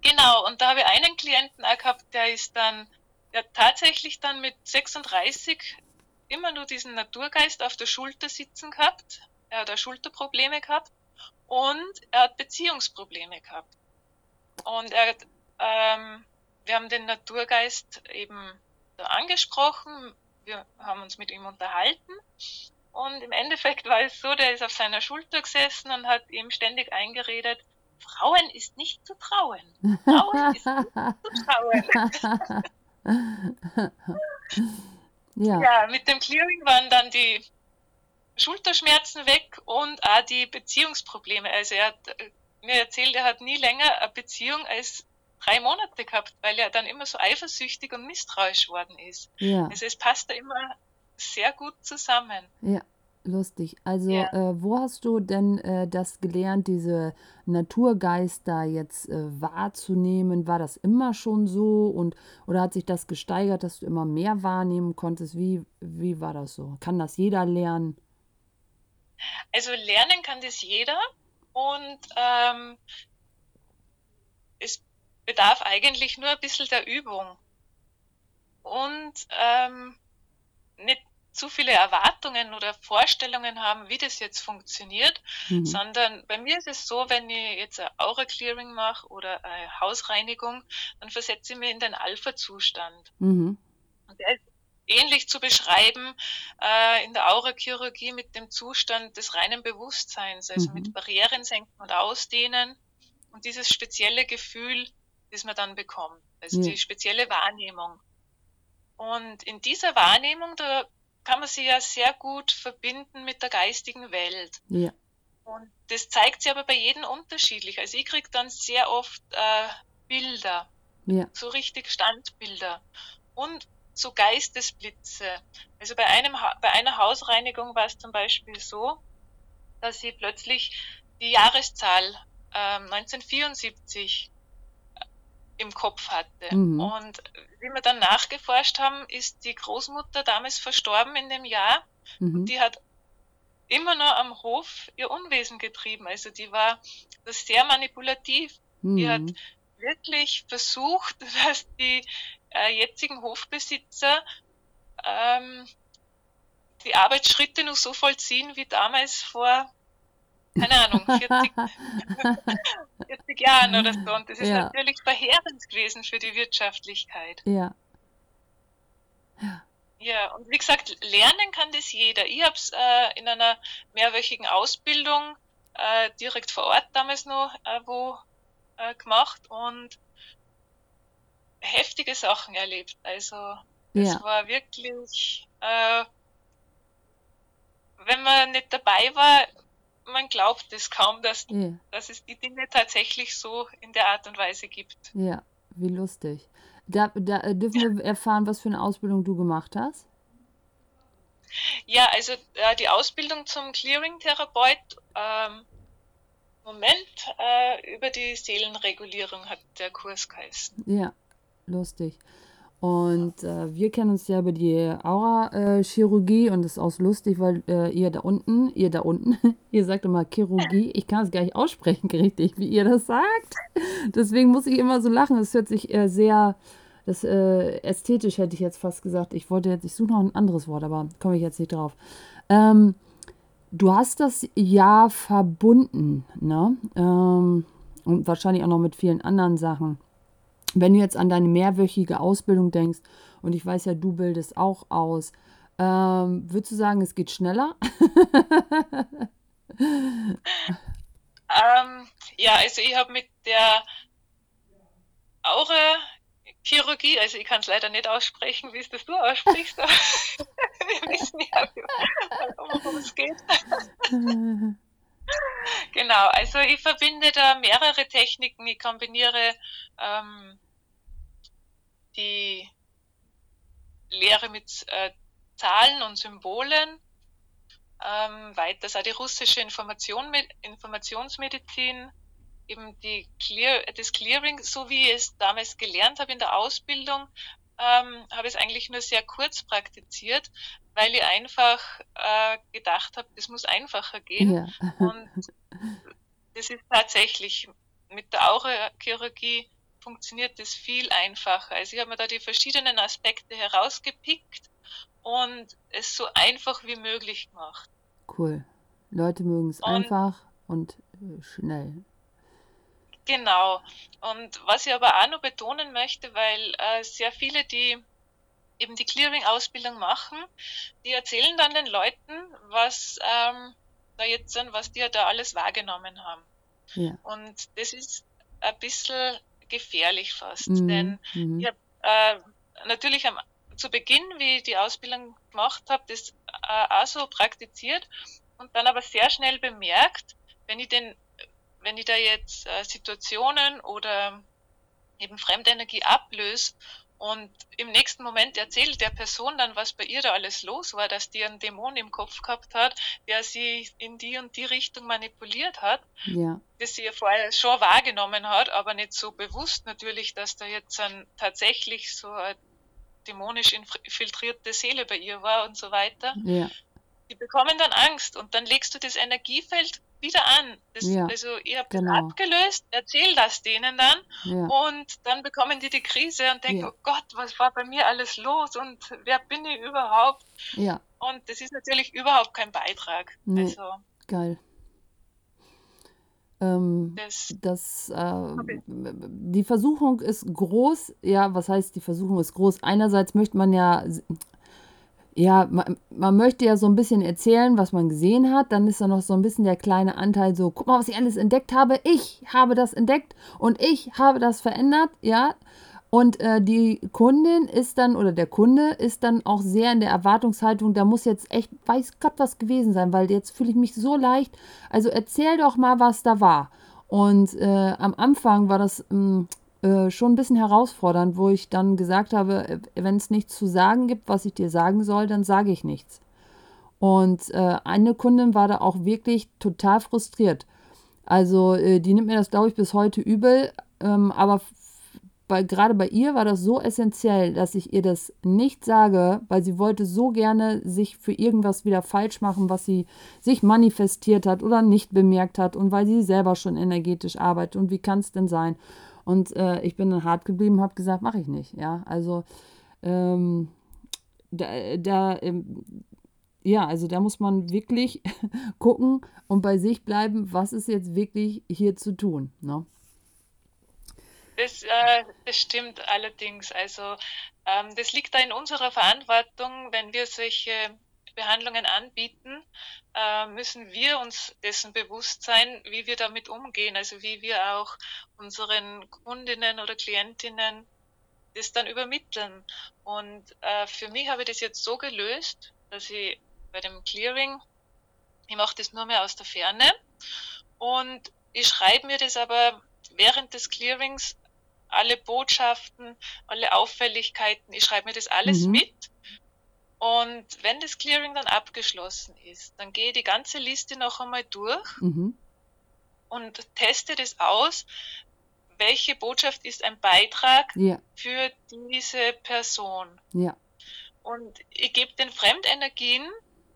Genau, und da habe ich einen Klienten auch gehabt, der ist dann, der hat tatsächlich dann mit 36 immer nur diesen Naturgeist auf der Schulter sitzen gehabt. Er hat Schulterprobleme gehabt und er hat Beziehungsprobleme gehabt. Und er hat, ähm, wir haben den Naturgeist eben da angesprochen, wir haben uns mit ihm unterhalten und im Endeffekt war es so, der ist auf seiner Schulter gesessen und hat ihm ständig eingeredet, Frauen ist nicht zu trauen. Frauen ist nicht zu trauen. ja. Ja, mit dem Clearing waren dann die Schulterschmerzen weg und auch die Beziehungsprobleme. Also er hat äh, mir erzählt, er hat nie länger eine Beziehung als drei Monate gehabt, weil er dann immer so eifersüchtig und misstrauisch worden ist. ja. Also es passt da immer sehr gut zusammen. Ja, lustig. Also, Ja. äh, wo hast du denn äh, das gelernt, diese Naturgeister jetzt äh, wahrzunehmen? War das immer schon so und oder hat sich das gesteigert, dass du immer mehr wahrnehmen konntest? Wie, wie war das so? Kann das jeder lernen? Also lernen kann das jeder und ähm, es bedarf eigentlich nur ein bisschen der Übung und ähm, nicht zu viele Erwartungen oder Vorstellungen haben, wie das jetzt funktioniert, Mhm. sondern bei mir ist es so, wenn ich jetzt ein Aura Clearing mache oder eine Hausreinigung, dann versetze ich mich in den Alpha-Zustand. Mhm. Und der ist ähnlich zu beschreiben äh, in der Aurachirurgie mit dem Zustand des reinen Bewusstseins, also Mhm. mit Barrieren senken und ausdehnen und dieses spezielle Gefühl, das man dann bekommt, also Ja. die spezielle Wahrnehmung. Und in dieser Wahrnehmung, da kann man sie ja sehr gut verbinden mit der geistigen Welt. Ja. Und das zeigt sich aber bei jedem unterschiedlich. Also ich kriege dann sehr oft äh, Bilder, Ja. so richtig Standbilder und so Geistesblitze. Also bei einem ha bei einer Hausreinigung war es zum Beispiel so, dass sie plötzlich die Jahreszahl ähm, 1974 im Kopf hatte. Mhm. Und wie wir dann nachgeforscht haben, ist die Großmutter damals verstorben in dem Jahr. Mhm. Die hat immer nur am Hof ihr Unwesen getrieben. Also die war das sehr manipulativ. Die hat Mhm. wirklich versucht, dass die äh, jetzigen Hofbesitzer ähm, die Arbeitsschritte noch so vollziehen wie damals vor, keine Ahnung, 40, 40 Jahren oder so. Und das ist Ja. natürlich verheerend gewesen für die Wirtschaftlichkeit. Ja. Ja, und wie gesagt, lernen kann das jeder. Ich habe es äh, in einer mehrwöchigen Ausbildung äh, direkt vor Ort damals noch äh, wo äh, gemacht und heftige Sachen erlebt. Also es Ja. war wirklich, äh, wenn man nicht dabei war, man glaubt es kaum, dass, Ja. dass es die Dinge tatsächlich so in der Art und Weise gibt. Ja. Wie lustig. Da, da äh, dürfen wir erfahren, was für eine Ausbildung du gemacht hast? Ja, also äh, die Ausbildung zum Clearing-Therapeut, ähm, Moment, äh, über die Seelenregulierung hat der Kurs geheißen. Ja, lustig. Und äh, wir kennen uns ja über die Aura-Chirurgie und das ist auch lustig, weil äh, ihr da unten, ihr da unten, ihr sagt immer Chirurgie, ich kann es gar nicht aussprechen richtig, wie ihr das sagt. Deswegen muss ich immer so lachen. Es hört sich äh, sehr, das äh, ästhetisch hätte ich jetzt fast gesagt. Ich wollte jetzt, ich suche noch ein anderes Wort, aber komme ich jetzt nicht drauf. Ähm, du hast das ja verbunden, ne? Ähm, und wahrscheinlich auch noch mit vielen anderen Sachen. Wenn du jetzt an deine mehrwöchige Ausbildung denkst, und ich weiß ja, du bildest auch aus, ähm, würdest du sagen, es geht schneller? Ähm, ja, also ich habe mit der Aura-Chirurgie, also ich kann es leider nicht aussprechen, wie es das du aussprichst, aber wir wissen ja, worum es geht. Genau, also ich verbinde da mehrere Techniken. Ich kombiniere ähm, die Lehre mit äh, Zahlen und Symbolen. ähm, weiters auch die russische Information, Informationsmedizin, eben die Clear, das Clearing, so wie ich es damals gelernt habe in der Ausbildung, ähm, habe ich es eigentlich nur sehr kurz praktiziert, weil ich einfach äh, gedacht habe, das muss einfacher gehen. Ja. Und das ist tatsächlich mit der Aura-Chirurgie funktioniert das viel einfacher. Also ich habe mir da die verschiedenen Aspekte herausgepickt und es so einfach wie möglich gemacht. Cool. Leute mögen es einfach und äh, schnell. Genau. Und was ich aber auch noch betonen möchte, weil äh, sehr viele, die eben die Clearing-Ausbildung machen, die erzählen dann den Leuten, was ähm, da jetzt sind, was die da alles wahrgenommen haben. Ja. Und das ist ein bisschen gefährlich fast, mhm. denn mhm. ich habe äh, natürlich am, zu Beginn, wie ich die Ausbildung gemacht habe, das äh, auch so praktiziert und dann aber sehr schnell bemerkt, wenn ich den wenn ich da jetzt äh, Situationen oder eben Fremdenergie ablöse und im nächsten Moment erzählt der Person dann, was bei ihr da alles los war, dass die einen Dämon im Kopf gehabt hat, der sie in die und die Richtung manipuliert hat, ja. das sie ja vorher schon wahrgenommen hat, aber nicht so bewusst natürlich, dass da jetzt ein, tatsächlich so eine dämonisch infiltrierte Seele bei ihr war und so weiter. Ja. Die bekommen dann Angst und dann legst du das Energiefeld wieder an. Das, ja, also ich habe genau. abgelöst, erzähl das denen dann ja. und dann bekommen die die Krise und denken, ja. oh Gott, was war bei mir alles los und wer bin ich überhaupt? Ja. Und das ist natürlich überhaupt kein Beitrag. Nee. Also, Geil. Ähm, das, das äh, die Versuchung ist groß. Ja, was heißt, die Versuchung ist groß? Einerseits möchte man ja ja, man, man, möchte ja so ein bisschen erzählen, was man gesehen hat. Dann ist da noch so ein bisschen der kleine Anteil so, guck mal, was ich alles entdeckt habe. Ich habe das entdeckt und ich habe das verändert, ja. Und äh, die Kundin ist dann, oder der Kunde ist dann auch sehr in der Erwartungshaltung, da muss jetzt echt, weiß Gott, was gewesen sein, weil jetzt fühle ich mich so leicht. Also erzähl doch mal, was da war. Und äh, am Anfang war das, mh, hm, äh, schon ein bisschen herausfordernd, wo ich dann gesagt habe, äh, wenn es nichts zu sagen gibt, was ich dir sagen soll, dann sage ich nichts. Und äh, eine Kundin war da auch wirklich total frustriert. Also äh, die nimmt mir das, glaube ich, bis heute übel. Ähm, aber bei, gerade bei ihr war das so essentiell, dass ich ihr das nicht sage, weil sie wollte so gerne sich für irgendwas wieder falsch machen, was sie sich manifestiert hat oder nicht bemerkt hat und weil sie selber schon energetisch arbeitet. Und wie kann es denn sein? Und äh, ich bin dann hart geblieben, habe gesagt, mache ich nicht. Ja, also ähm, da, da ähm, ja, also da muss man wirklich gucken und bei sich bleiben, was ist jetzt wirklich hier zu tun. Ne? Das, äh, das stimmt allerdings. Also ähm, das liegt da in unserer Verantwortung, wenn wir solche Behandlungen anbieten, äh, müssen wir uns dessen bewusst sein, wie wir damit umgehen, also wie wir auch unseren Kundinnen oder Klientinnen das dann übermitteln. Und äh, für mich habe ich das jetzt so gelöst, dass ich bei dem Clearing, ich mache das nur mehr aus der Ferne und ich schreibe mir das aber während des Clearings alle Botschaften, alle Auffälligkeiten, ich schreibe mir das alles mhm. mit und wenn das Clearing dann abgeschlossen ist, dann gehe ich die ganze Liste noch einmal durch mhm. und teste das aus, welche Botschaft ist ein Beitrag ja. für diese Person. Ja. Und ich gebe den Fremdenergien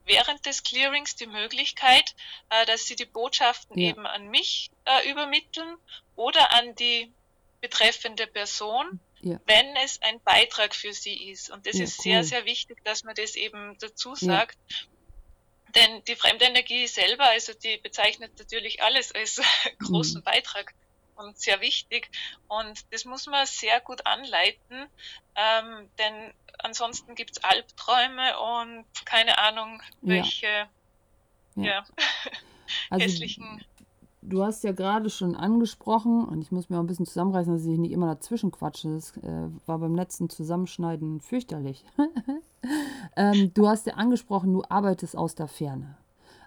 während des Clearings die Möglichkeit, äh, dass sie die Botschaften ja. eben an mich äh, übermitteln oder an die betreffende Person ja. wenn es ein Beitrag für sie ist. Und das ja, ist cool. sehr, sehr wichtig, dass man das eben dazu sagt. Ja. Denn die Fremdenergie selber, also die bezeichnet natürlich alles als großen mhm. Beitrag und sehr wichtig. Und das muss man sehr gut anleiten, ähm, denn ansonsten gibt es Albträume und keine Ahnung, welche ja. Also, hässlichen du hast ja gerade schon angesprochen, und ich muss mir auch ein bisschen zusammenreißen, dass ich nicht immer dazwischen quatsche. Das äh, war beim letzten Zusammenschneiden fürchterlich. ähm, du hast ja angesprochen, du arbeitest aus der Ferne.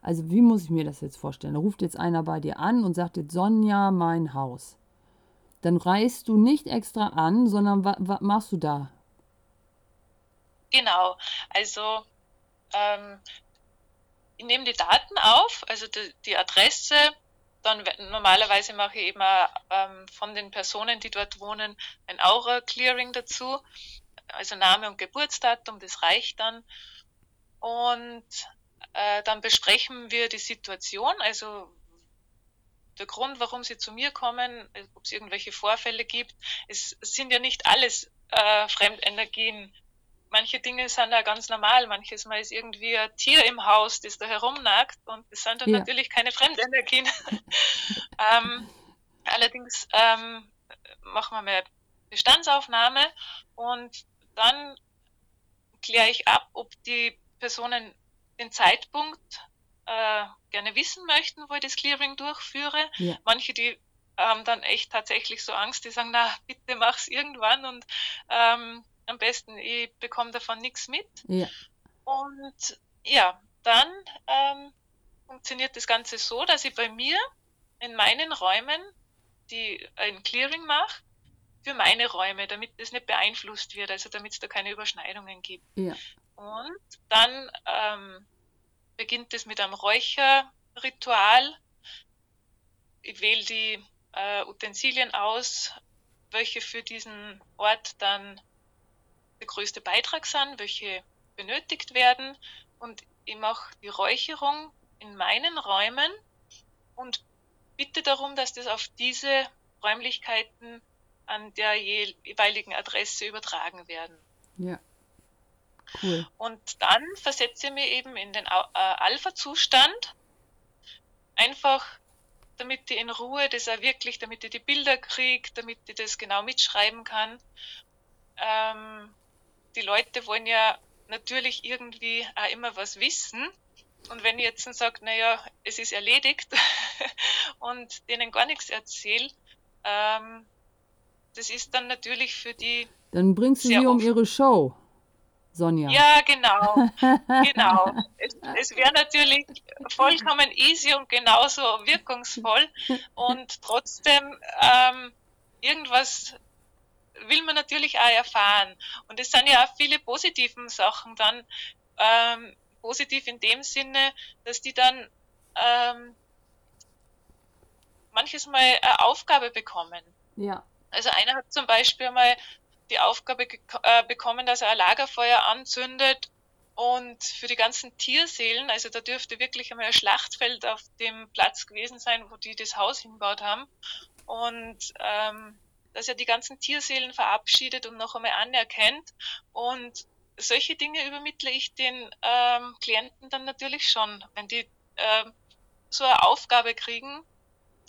Also, wie muss ich mir das jetzt vorstellen? Da ruft jetzt einer bei dir an und sagt jetzt, Sonja, mein Haus. Dann reist du nicht extra an, sondern was, machst du da? Genau, also ähm, ich nehme die Daten auf, also die, die Adresse, dann normalerweise mache ich eben auch, ähm, von den Personen, die dort wohnen, ein Aura-Clearing dazu, also Name und Geburtsdatum, das reicht dann. Und äh, dann besprechen wir die Situation, also der Grund, warum sie zu mir kommen, ob es irgendwelche Vorfälle gibt. Es sind ja nicht alles äh, Fremdenergien manche Dinge sind ja ganz normal. Manches Mal ist irgendwie ein Tier im Haus, das da herumnagt und das sind dann ja. natürlich keine Fremdenergien. ähm, allerdings ähm, machen wir mehr Bestandsaufnahme und dann kläre ich ab, ob die Personen den Zeitpunkt äh, gerne wissen möchten, wo ich das Clearing durchführe. Ja. Manche, die haben dann echt tatsächlich so Angst, die sagen, na, bitte mach's irgendwann und ähm, am besten, ich bekomme davon nichts mit. Ja. Und ja, dann ähm, funktioniert das Ganze so, dass ich bei mir in meinen Räumen die ein Clearing mache für meine Räume, damit das nicht beeinflusst wird, also damit es da keine Überschneidungen gibt. Ja. Und dann ähm, beginnt es mit einem Räucherritual. Ich wähle die äh, Utensilien aus, welche für diesen Ort dann der größte Beitrag sind, welche benötigt werden. Und ich mache die Räucherung in meinen Räumen und bitte darum, dass das auf diese Räumlichkeiten an der jeweiligen Adresse übertragen werden. Ja. Cool. Und dann versetze ich mich eben in den äh, Alpha-Zustand, einfach damit ich in Ruhe das auch wirklich, damit ich die Bilder kriege, damit ich das genau mitschreiben kann. Ähm, die Leute wollen ja natürlich irgendwie auch immer was wissen. Und wenn ich jetzt sage, naja, es ist erledigt und denen gar nichts erzähle, ähm, das ist dann natürlich für die. Dann bringst du sie um ihre Show, Sonja. Ja, genau. genau. Es, es wäre natürlich vollkommen easy und genauso wirkungsvoll und trotzdem ähm, irgendwas will man natürlich auch erfahren. Und es sind ja auch viele positiven Sachen dann, ähm, positiv in dem Sinne, dass die dann ähm, manches Mal eine Aufgabe bekommen. Ja. Also einer hat zum Beispiel mal die Aufgabe äh, bekommen, dass er ein Lagerfeuer anzündet und für die ganzen Tierseelen, also da dürfte wirklich einmal ein Schlachtfeld auf dem Platz gewesen sein, wo die das Haus hinbaut haben. Und ähm, dass er die ganzen Tierseelen verabschiedet und noch einmal anerkennt. Und solche Dinge übermittle ich den ähm, Klienten dann natürlich schon, wenn die ähm, so eine Aufgabe kriegen,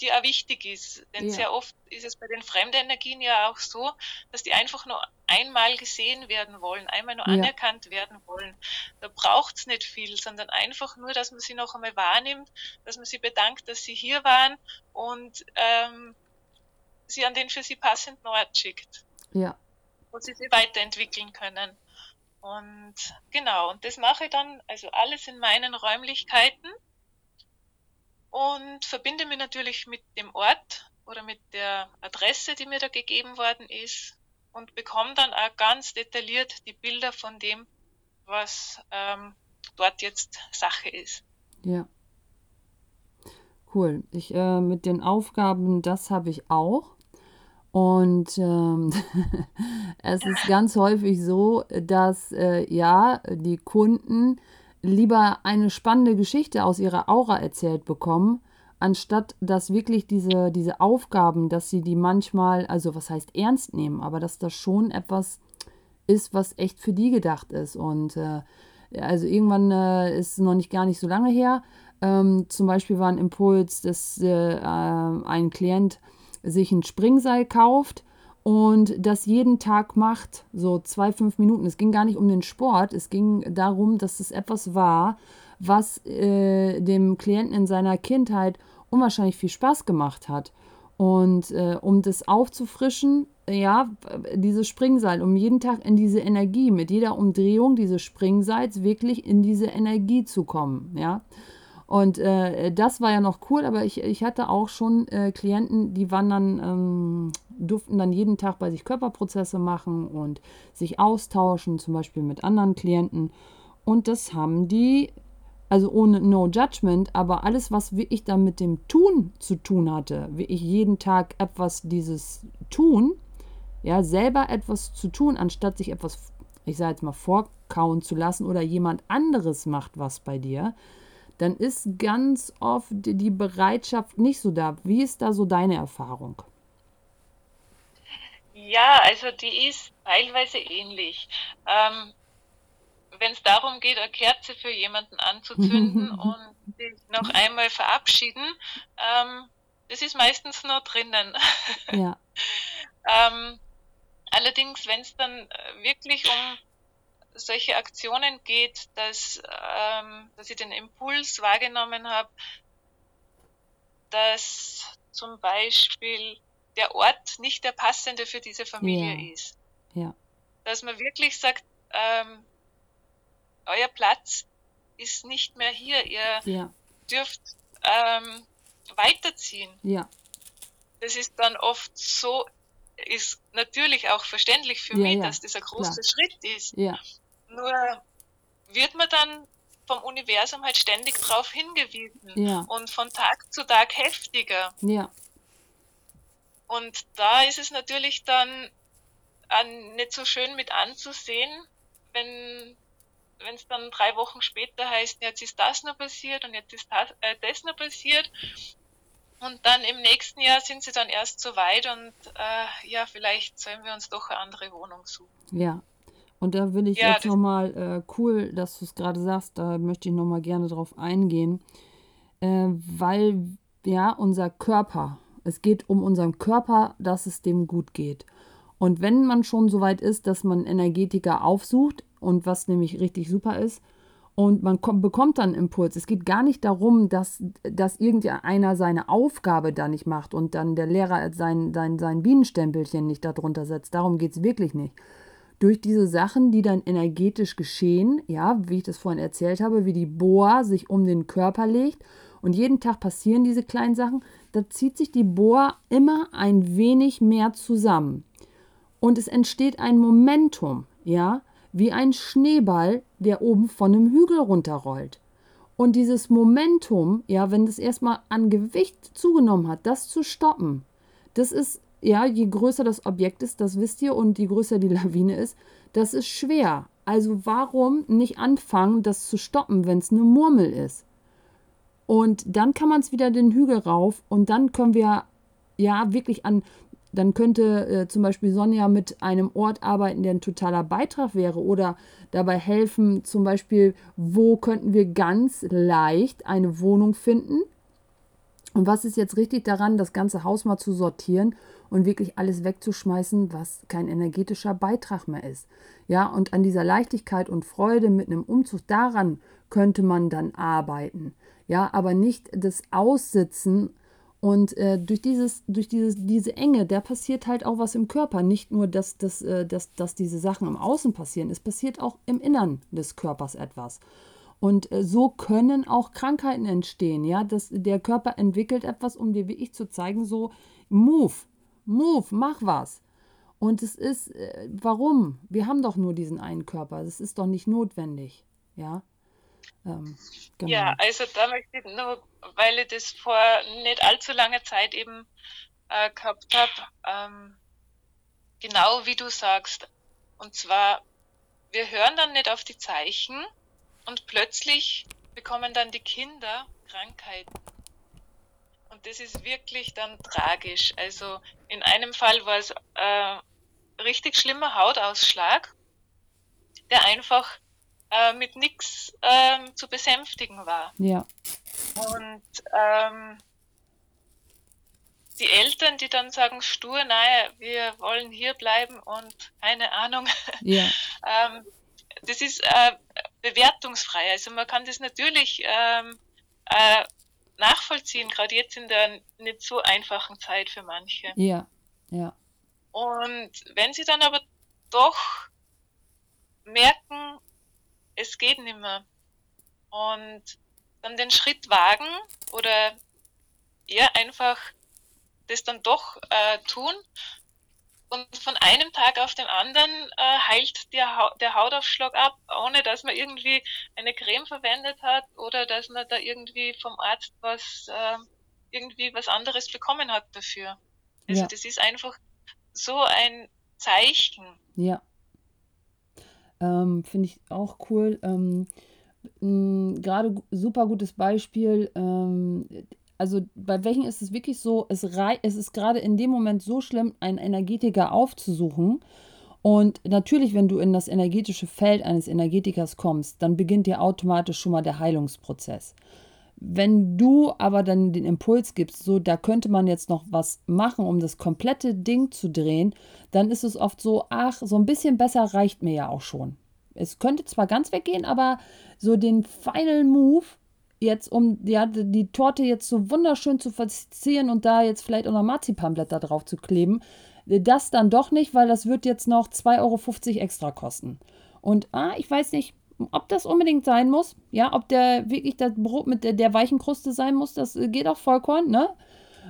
die auch wichtig ist. Denn ja. sehr oft ist es bei den Fremdenergien ja auch so, dass die einfach nur einmal gesehen werden wollen, einmal nur ja. anerkannt werden wollen. Da braucht es nicht viel, sondern einfach nur, dass man sie noch einmal wahrnimmt, dass man sie bedankt, dass sie hier waren und ähm, sie an den für sie passenden Ort schickt. Ja. Wo sie sich weiterentwickeln können. Und genau, und das mache ich dann, also alles in meinen Räumlichkeiten und verbinde mich natürlich mit dem Ort oder mit der Adresse, die mir da gegeben worden ist und bekomme dann auch ganz detailliert die Bilder von dem, was ähm, dort jetzt Sache ist. Ja. Cool. Ich äh, mit den Aufgaben, das habe ich auch. Und ähm, es ist ganz häufig so, dass äh, ja die Kunden lieber eine spannende Geschichte aus ihrer Aura erzählt bekommen, anstatt dass wirklich diese, diese Aufgaben, dass sie die manchmal, also was heißt ernst nehmen, aber dass das schon etwas ist, was echt für die gedacht ist. Und äh, also irgendwann äh, ist es noch nicht gar nicht so lange her. Ähm, zum Beispiel war ein Impuls, dass äh, ein Klient sich ein Springseil kauft und das jeden Tag macht, so zwei, fünf Minuten. Es ging gar nicht um den Sport, es ging darum, dass es etwas war, was äh, dem Klienten in seiner Kindheit unwahrscheinlich viel Spaß gemacht hat. Und äh, um das aufzufrischen, ja, dieses Springseil, um jeden Tag in diese Energie, mit jeder Umdrehung dieses Springseils wirklich in diese Energie zu kommen, ja. Und äh, das war ja noch cool, aber ich, ich hatte auch schon äh, Klienten, die waren dann, ähm, durften dann jeden Tag bei sich Körperprozesse machen und sich austauschen, zum Beispiel mit anderen Klienten. Und das haben die also ohne No Judgment, aber alles, was wie ich dann mit dem Tun zu tun hatte, wie ich jeden Tag etwas dieses Tun, ja, selber etwas zu tun, anstatt sich etwas, ich sage jetzt mal, vorkauen zu lassen oder jemand anderes macht was bei dir, dann ist ganz oft die Bereitschaft nicht so da. Wie ist da so deine Erfahrung? Ja, also die ist teilweise ähnlich. Ähm, wenn es darum geht, eine Kerze für jemanden anzuzünden und sich noch einmal verabschieden, ähm, das ist meistens nur drinnen. Ja. ähm, allerdings, wenn es dann wirklich um solche Aktionen geht, dass, ähm, dass ich den Impuls wahrgenommen habe, dass zum Beispiel der Ort nicht der passende für diese Familie ja. ist. Ja. Dass man wirklich sagt, ähm, euer Platz ist nicht mehr hier. Ihr ja. dürft ähm, weiterziehen. Ja. Das ist dann oft so, ist natürlich auch verständlich für ja, mich, dass das ein großer. Schritt ist. Nur wird man dann vom Universum halt ständig darauf hingewiesen ja. und von Tag zu Tag heftiger. Ja. Und da ist es natürlich dann nicht so schön mit anzusehen, wenn wenn es dann drei Wochen später heißt, jetzt ist das noch passiert und jetzt ist das, äh, das noch passiert. Und dann im nächsten Jahr sind sie dann erst so weit und äh, ja, vielleicht sollen wir uns doch eine andere Wohnung suchen. Ja, und da will ich ja, jetzt nochmal, äh, cool, dass du es gerade sagst, da möchte ich nochmal gerne drauf eingehen, äh, weil ja, unser Körper, es geht um unseren Körper, dass es dem gut geht. Und wenn man schon so weit ist, dass man Energetiker aufsucht, und was nämlich richtig super ist, und man kommt, bekommt dann Impuls. Es geht gar nicht darum, dass, dass irgendeiner seine Aufgabe da nicht macht und dann der Lehrer sein, sein, sein Bienenstempelchen nicht darunter setzt. Darum geht es wirklich nicht. Durch diese Sachen, die dann energetisch geschehen, ja, wie ich das vorhin erzählt habe, wie die Boa sich um den Körper legt und jeden Tag passieren diese kleinen Sachen, da zieht sich die Boa immer ein wenig mehr zusammen und es entsteht ein Momentum, ja, wie ein Schneeball, der oben von einem Hügel runterrollt. Und dieses Momentum, ja, wenn das erstmal an Gewicht zugenommen hat, das zu stoppen, das ist, ja, je größer das Objekt ist, das wisst ihr, und je größer die Lawine ist, das ist schwer. Also warum nicht anfangen, das zu stoppen, wenn es eine Murmel ist? Und dann kann man es wieder den Hügel rauf und dann können wir ja wirklich an dann könnte äh, zum Beispiel Sonja mit einem Ort arbeiten, der ein totaler Beitrag wäre oder dabei helfen, zum Beispiel, wo könnten wir ganz leicht eine Wohnung finden. Und was ist jetzt richtig daran, das ganze Haus mal zu sortieren und wirklich alles wegzuschmeißen, was kein energetischer Beitrag mehr ist. Ja, und an dieser Leichtigkeit und Freude mit einem Umzug daran könnte man dann arbeiten. Ja, aber nicht das Aussitzen und äh, durch, dieses, durch dieses, diese Enge, da passiert halt auch was im Körper. Nicht nur, dass, dass, äh, dass, dass diese Sachen im Außen passieren, es passiert auch im Innern des Körpers etwas. Und äh, so können auch Krankheiten entstehen. Ja, dass der Körper entwickelt etwas, um dir wie ich zu zeigen, so move, move, mach was. Und es ist, äh, warum? Wir haben doch nur diesen einen Körper. Das ist doch nicht notwendig. Ja. Ähm, genau. Ja, also da möchte ich nur, weil ich das vor nicht allzu langer Zeit eben äh, gehabt habe, ähm, genau wie du sagst. Und zwar, wir hören dann nicht auf die Zeichen und plötzlich bekommen dann die Kinder Krankheiten. Das ist wirklich dann tragisch. Also in einem Fall war es äh, richtig schlimmer Hautausschlag, der einfach äh, mit nichts ähm, zu besänftigen war. Ja. Und ähm, die Eltern, die dann sagen stur, naja, wir wollen hier bleiben und keine Ahnung. Ja. ähm, das ist äh, bewertungsfrei. Also man kann das natürlich ähm, äh, nachvollziehen, gerade jetzt in der nicht so einfachen Zeit für manche. Ja, ja. Und wenn sie dann aber doch merken, es geht nicht mehr. Und dann den Schritt wagen oder ja, einfach das dann doch äh, tun und von einem Tag auf den anderen äh, heilt der, ha der Hautaufschlag ab, ohne dass man irgendwie eine Creme verwendet hat oder dass man da irgendwie vom Arzt was äh, irgendwie was anderes bekommen hat dafür. Also ja. das ist einfach so ein Zeichen. Ja. Ähm, Finde ich auch cool. Ähm, Gerade super gutes Beispiel. Ähm, also bei welchen ist es wirklich so, es, es ist gerade in dem Moment so schlimm, einen Energetiker aufzusuchen. Und natürlich, wenn du in das energetische Feld eines Energetikers kommst, dann beginnt dir automatisch schon mal der Heilungsprozess. Wenn du aber dann den Impuls gibst, so da könnte man jetzt noch was machen, um das komplette Ding zu drehen, dann ist es oft so, ach, so ein bisschen besser reicht mir ja auch schon. Es könnte zwar ganz weggehen, aber so den Final Move, jetzt, um ja, die Torte jetzt so wunderschön zu verzieren und da jetzt vielleicht auch noch Marzipanblätter drauf zu kleben, das dann doch nicht, weil das wird jetzt noch 2,50 Euro extra kosten. Und ah, ich weiß nicht, ob das unbedingt sein muss. Ja, ob der wirklich das Brot mit der, der weichen Kruste sein muss, das geht auch Vollkorn, ne?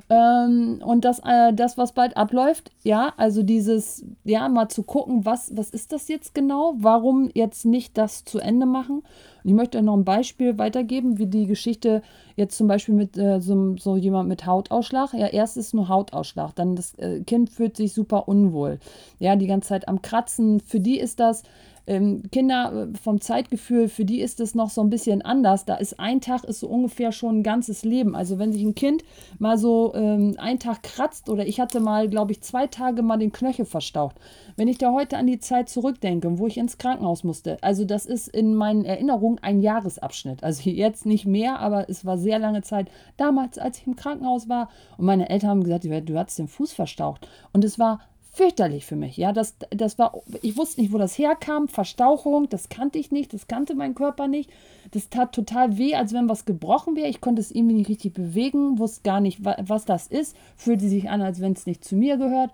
Ähm, und das, äh, das, was bald abläuft, ja, also dieses, ja, mal zu gucken, was, was ist das jetzt genau? Warum jetzt nicht das zu Ende machen? Und ich möchte euch noch ein Beispiel weitergeben, wie die Geschichte jetzt zum Beispiel mit äh, so, so jemand mit Hautausschlag. Ja, erst ist nur Hautausschlag, dann das äh, Kind fühlt sich super unwohl. Ja, die ganze Zeit am Kratzen. Für die ist das ähm, Kinder äh, vom Zeitgefühl, für die ist es noch so ein bisschen anders. Da ist ein Tag ist so ungefähr schon ein ganzes Leben. Also wenn sich ein Kind mal so ähm, einen Tag kratzt oder ich hatte mal, glaube ich, zwei Tage mal den Knöchel verstaucht. Wenn ich da heute an die Zeit zurückdenke, wo ich ins Krankenhaus musste, also das ist in meinen Erinnerungen ein Jahresabschnitt. Also jetzt nicht mehr, aber es war sehr lange Zeit. Damals, als ich im Krankenhaus war und meine Eltern haben gesagt, du hattest den Fuß verstaucht. Und es war fürchterlich für mich. Ja, das, das war, ich wusste nicht, wo das herkam. Verstauchung, das kannte ich nicht, das kannte mein Körper nicht. Das tat total weh, als wenn was gebrochen wäre. Ich konnte es irgendwie nicht richtig bewegen, wusste gar nicht, was das ist. Fühlte sich an, als wenn es nicht zu mir gehört.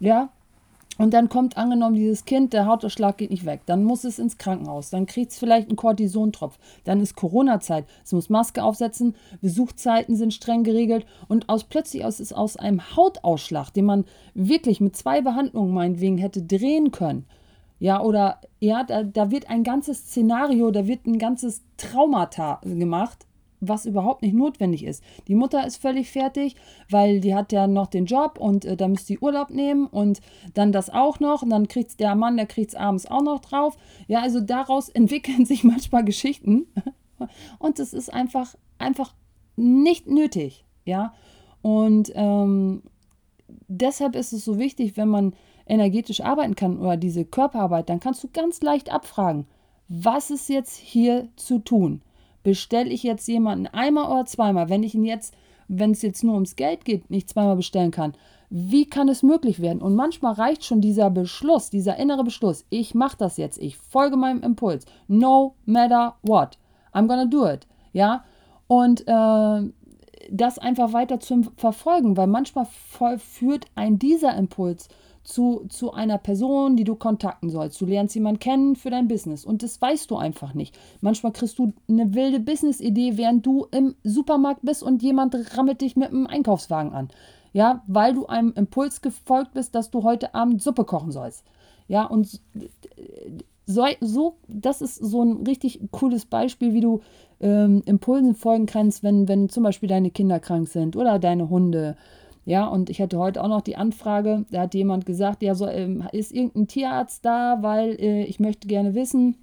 Ja, und dann kommt angenommen dieses Kind, der Hautausschlag geht nicht weg. Dann muss es ins Krankenhaus. Dann kriegt es vielleicht einen Cortisontropf. Dann ist Corona-Zeit. Es muss Maske aufsetzen. Besuchzeiten sind streng geregelt. Und aus plötzlich aus, ist aus einem Hautausschlag, den man wirklich mit zwei Behandlungen meinetwegen hätte drehen können. Ja, oder ja, da, da wird ein ganzes Szenario, da wird ein ganzes Traumata gemacht was überhaupt nicht notwendig ist. Die Mutter ist völlig fertig, weil die hat ja noch den Job und äh, da müsste sie Urlaub nehmen und dann das auch noch und dann kriegt der Mann, der kriegt es abends auch noch drauf. Ja, also daraus entwickeln sich manchmal Geschichten und es ist einfach, einfach nicht nötig. Ja, und ähm, deshalb ist es so wichtig, wenn man energetisch arbeiten kann oder diese Körperarbeit, dann kannst du ganz leicht abfragen, was ist jetzt hier zu tun? Bestelle ich jetzt jemanden einmal oder zweimal, wenn ich ihn jetzt, wenn es jetzt nur ums Geld geht, nicht zweimal bestellen kann, wie kann es möglich werden? Und manchmal reicht schon dieser Beschluss, dieser innere Beschluss, ich mache das jetzt, ich folge meinem Impuls, no matter what, I'm gonna do it, ja, und äh, das einfach weiter zu verfolgen, weil manchmal führt ein dieser Impuls zu, zu einer Person, die du kontakten sollst. Du lernst jemanden kennen für dein Business und das weißt du einfach nicht. Manchmal kriegst du eine wilde Business-Idee, während du im Supermarkt bist und jemand rammelt dich mit einem Einkaufswagen an. Ja, weil du einem Impuls gefolgt bist, dass du heute Abend Suppe kochen sollst. Ja, und so, so das ist so ein richtig cooles Beispiel, wie du ähm, Impulsen folgen kannst, wenn, wenn zum Beispiel deine Kinder krank sind oder deine Hunde ja, und ich hatte heute auch noch die Anfrage, da hat jemand gesagt, ja, so, ähm, ist irgendein Tierarzt da, weil äh, ich möchte gerne wissen,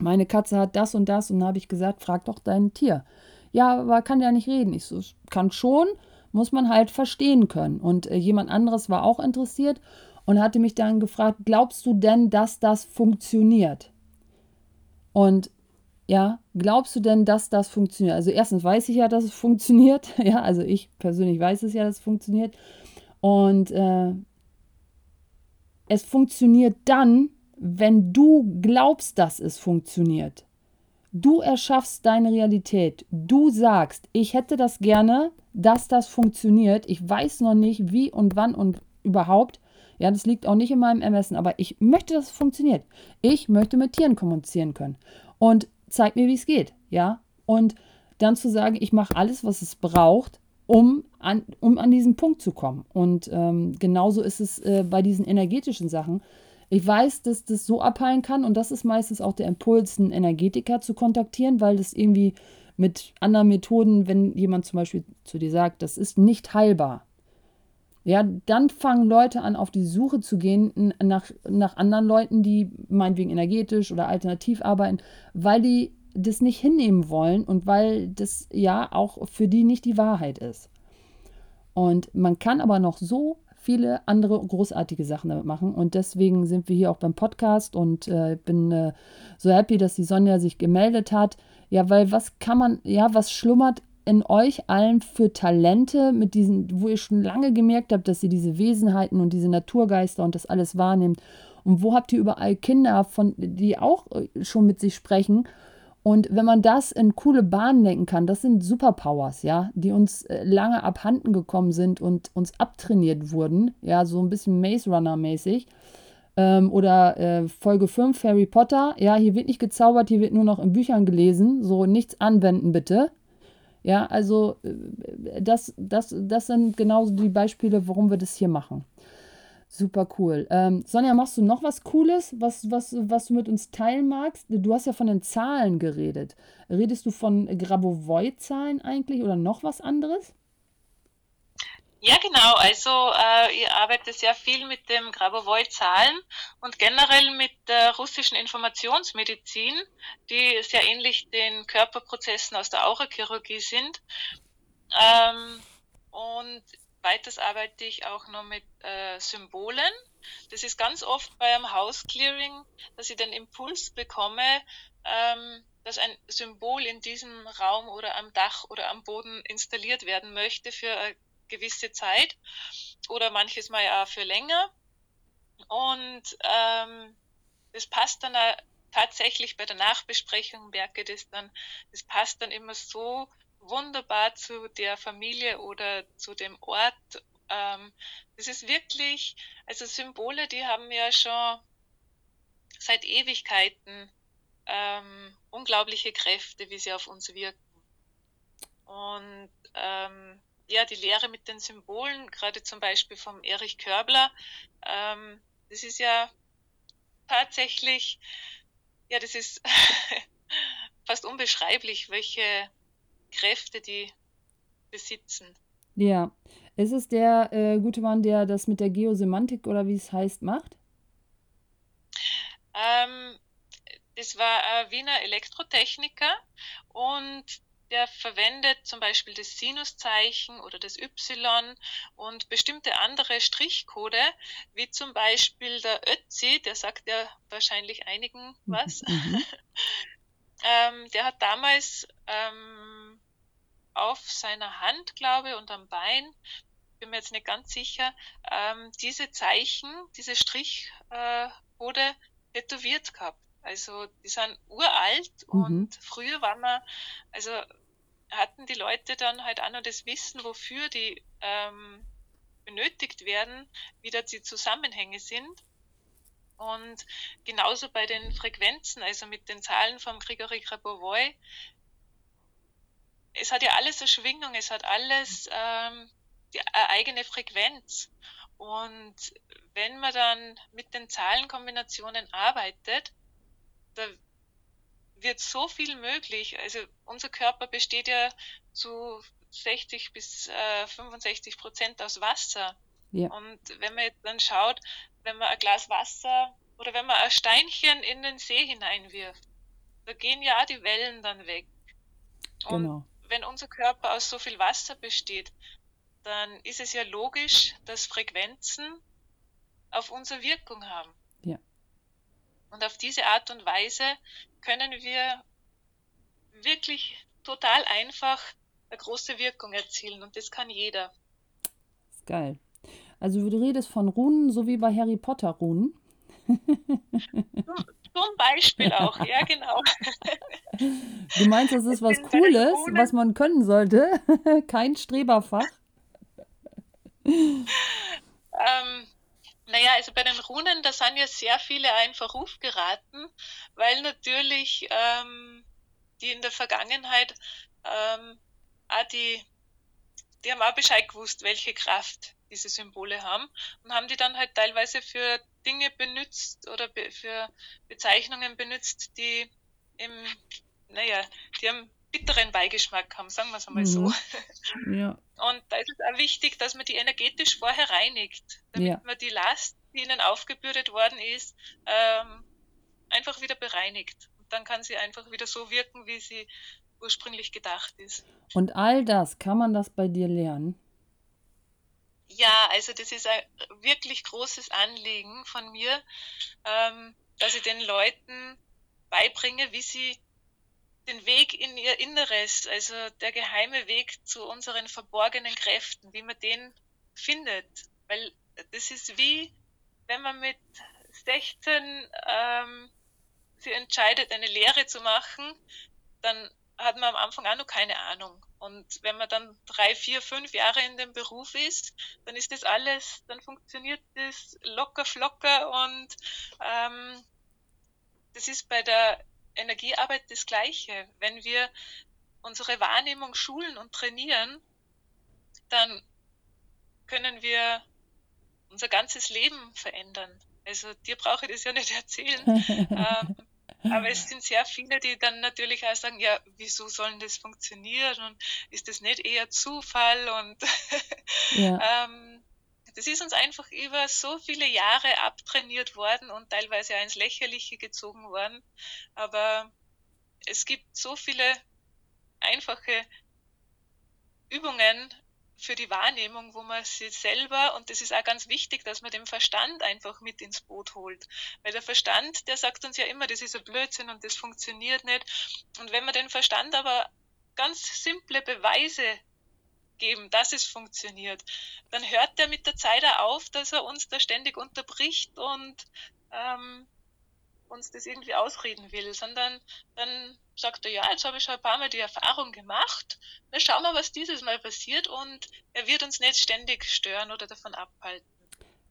meine Katze hat das und das. Und habe ich gesagt, frag doch dein Tier. Ja, aber kann ja nicht reden. Ich so, kann schon, muss man halt verstehen können. Und äh, jemand anderes war auch interessiert und hatte mich dann gefragt, glaubst du denn, dass das funktioniert? Und ja, glaubst du denn, dass das funktioniert? Also erstens weiß ich ja, dass es funktioniert. Ja, also ich persönlich weiß es ja, dass es funktioniert. Und äh, es funktioniert dann, wenn du glaubst, dass es funktioniert. Du erschaffst deine Realität. Du sagst, ich hätte das gerne, dass das funktioniert. Ich weiß noch nicht, wie und wann und überhaupt. Ja, das liegt auch nicht in meinem Ermessen, aber ich möchte, dass es funktioniert. Ich möchte mit Tieren kommunizieren können. Und zeig mir, wie es geht, ja. Und dann zu sagen, ich mache alles, was es braucht, um an, um an diesen Punkt zu kommen. Und ähm, genauso ist es äh, bei diesen energetischen Sachen. Ich weiß, dass das so abheilen kann und das ist meistens auch der Impuls, einen Energetiker zu kontaktieren, weil das irgendwie mit anderen Methoden, wenn jemand zum Beispiel zu dir sagt, das ist nicht heilbar, ja, dann fangen Leute an, auf die Suche zu gehen nach, nach anderen Leuten, die meinetwegen energetisch oder alternativ arbeiten, weil die das nicht hinnehmen wollen und weil das ja auch für die nicht die Wahrheit ist. Und man kann aber noch so viele andere großartige Sachen damit machen. Und deswegen sind wir hier auch beim Podcast und äh, bin äh, so happy, dass die Sonja sich gemeldet hat. Ja, weil was kann man, ja, was schlummert in euch allen für Talente, mit diesen, wo ihr schon lange gemerkt habt, dass ihr diese Wesenheiten und diese Naturgeister und das alles wahrnehmt? Und wo habt ihr überall Kinder, von, die auch äh, schon mit sich sprechen? Und wenn man das in coole Bahnen lenken kann, das sind Superpowers, ja, die uns äh, lange abhanden gekommen sind und uns abtrainiert wurden, ja, so ein bisschen Maze Runner-mäßig. Ähm, oder äh, Folge 5, Harry Potter, ja, hier wird nicht gezaubert, hier wird nur noch in Büchern gelesen, so nichts anwenden bitte. Ja, also äh, das, das, das sind genauso die Beispiele, warum wir das hier machen. Super cool. Ähm, Sonja, machst du noch was Cooles, was, was, was du mit uns teilen magst? Du hast ja von den Zahlen geredet. Redest du von Grabovoi-Zahlen eigentlich oder noch was anderes? Ja, genau. Also äh, ihr arbeitet sehr viel mit dem Grabovoi-Zahlen und generell mit der russischen Informationsmedizin, die sehr ähnlich den Körperprozessen aus der Aurachirurgie sind. Ähm, und weiters arbeite ich auch noch mit äh, Symbolen. Das ist ganz oft bei einem House Clearing, dass ich den Impuls bekomme, ähm, dass ein Symbol in diesem Raum oder am Dach oder am Boden installiert werden möchte für eine gewisse Zeit oder manches Mal auch für länger. Und ähm, das passt dann tatsächlich bei der Nachbesprechung, merke das dann, das passt dann immer so wunderbar zu der Familie oder zu dem Ort. Ähm, das ist wirklich, also Symbole, die haben ja schon seit Ewigkeiten ähm, unglaubliche Kräfte, wie sie auf uns wirken. Und ähm, ja, die Lehre mit den Symbolen, gerade zum Beispiel vom Erich Körbler, ähm, das ist ja tatsächlich, ja, das ist fast unbeschreiblich, welche Kräfte die besitzen. Ja. Ist es der äh, gute Mann, der das mit der Geosemantik oder wie es heißt macht? Ähm, das war ein Wiener Elektrotechniker und der verwendet zum Beispiel das Sinuszeichen oder das Y und bestimmte andere Strichcode, wie zum Beispiel der Ötzi, der sagt ja wahrscheinlich einigen was. Mhm. ähm, der hat damals ähm, auf seiner Hand, glaube ich, und am Bein, bin mir jetzt nicht ganz sicher, ähm, diese Zeichen, diese Strichcode tätowiert gehabt. Also die sind uralt mhm. und früher war man, also hatten die Leute dann halt auch noch das Wissen, wofür die ähm, benötigt werden, wie da die Zusammenhänge sind. Und genauso bei den Frequenzen, also mit den Zahlen vom Grigori Grabovoi, es hat ja alles eine Schwingung, es hat alles ähm, die, eine eigene Frequenz. Und wenn man dann mit den Zahlenkombinationen arbeitet, da wird so viel möglich. Also unser Körper besteht ja zu 60 bis äh, 65 Prozent aus Wasser. Ja. Und wenn man jetzt dann schaut, wenn man ein Glas Wasser oder wenn man ein Steinchen in den See hineinwirft, da gehen ja auch die Wellen dann weg. Und genau wenn unser Körper aus so viel Wasser besteht, dann ist es ja logisch, dass Frequenzen auf unsere Wirkung haben. Ja. Und auf diese Art und Weise können wir wirklich total einfach eine große Wirkung erzielen und das kann jeder. Das ist geil. Also du redest von Runen, so wie bei Harry Potter Runen. Zum Beispiel auch, ja, genau. Du meinst, das ist was Cooles, was man können sollte? Kein Streberfach? Ähm, naja, also bei den Runen, da sind ja sehr viele in Verruf geraten, weil natürlich ähm, die in der Vergangenheit ähm, auch die die haben auch Bescheid gewusst, welche Kraft diese Symbole haben und haben die dann halt teilweise für Dinge benutzt oder be für Bezeichnungen benutzt, die im, naja, die haben bitteren Beigeschmack haben, sagen wir es einmal mhm. so. Ja. Und da ist es auch wichtig, dass man die energetisch vorher reinigt, damit ja. man die Last, die ihnen aufgebürdet worden ist, ähm, einfach wieder bereinigt. Und dann kann sie einfach wieder so wirken, wie sie ursprünglich gedacht ist. Und all das, kann man das bei dir lernen? Ja, also das ist ein wirklich großes Anliegen von mir, ähm, dass ich den Leuten beibringe, wie sie den Weg in ihr Inneres, also der geheime Weg zu unseren verborgenen Kräften, wie man den findet. Weil das ist wie, wenn man mit 16 ähm, sich entscheidet, eine Lehre zu machen, dann hat man am Anfang auch noch keine Ahnung. Und wenn man dann drei, vier, fünf Jahre in dem Beruf ist, dann ist das alles, dann funktioniert das locker, flocker und ähm, das ist bei der Energiearbeit das Gleiche. Wenn wir unsere Wahrnehmung schulen und trainieren, dann können wir unser ganzes Leben verändern. Also dir brauche ich das ja nicht erzählen. ähm, aber es sind sehr viele, die dann natürlich auch sagen, ja, wieso soll das funktionieren und ist das nicht eher Zufall und ja. ähm, das ist uns einfach über so viele Jahre abtrainiert worden und teilweise ins Lächerliche gezogen worden. Aber es gibt so viele einfache Übungen für die Wahrnehmung, wo man sich selber, und das ist auch ganz wichtig, dass man den Verstand einfach mit ins Boot holt. Weil der Verstand, der sagt uns ja immer, das ist ein Blödsinn und das funktioniert nicht. Und wenn man den Verstand aber ganz simple Beweise geben, dass es funktioniert, dann hört der mit der Zeit auf, dass er uns da ständig unterbricht und ähm, uns das irgendwie ausreden will, sondern dann sagt er, ja, jetzt habe ich schon ein paar Mal die Erfahrung gemacht, dann schauen wir, was dieses Mal passiert und er wird uns nicht ständig stören oder davon abhalten.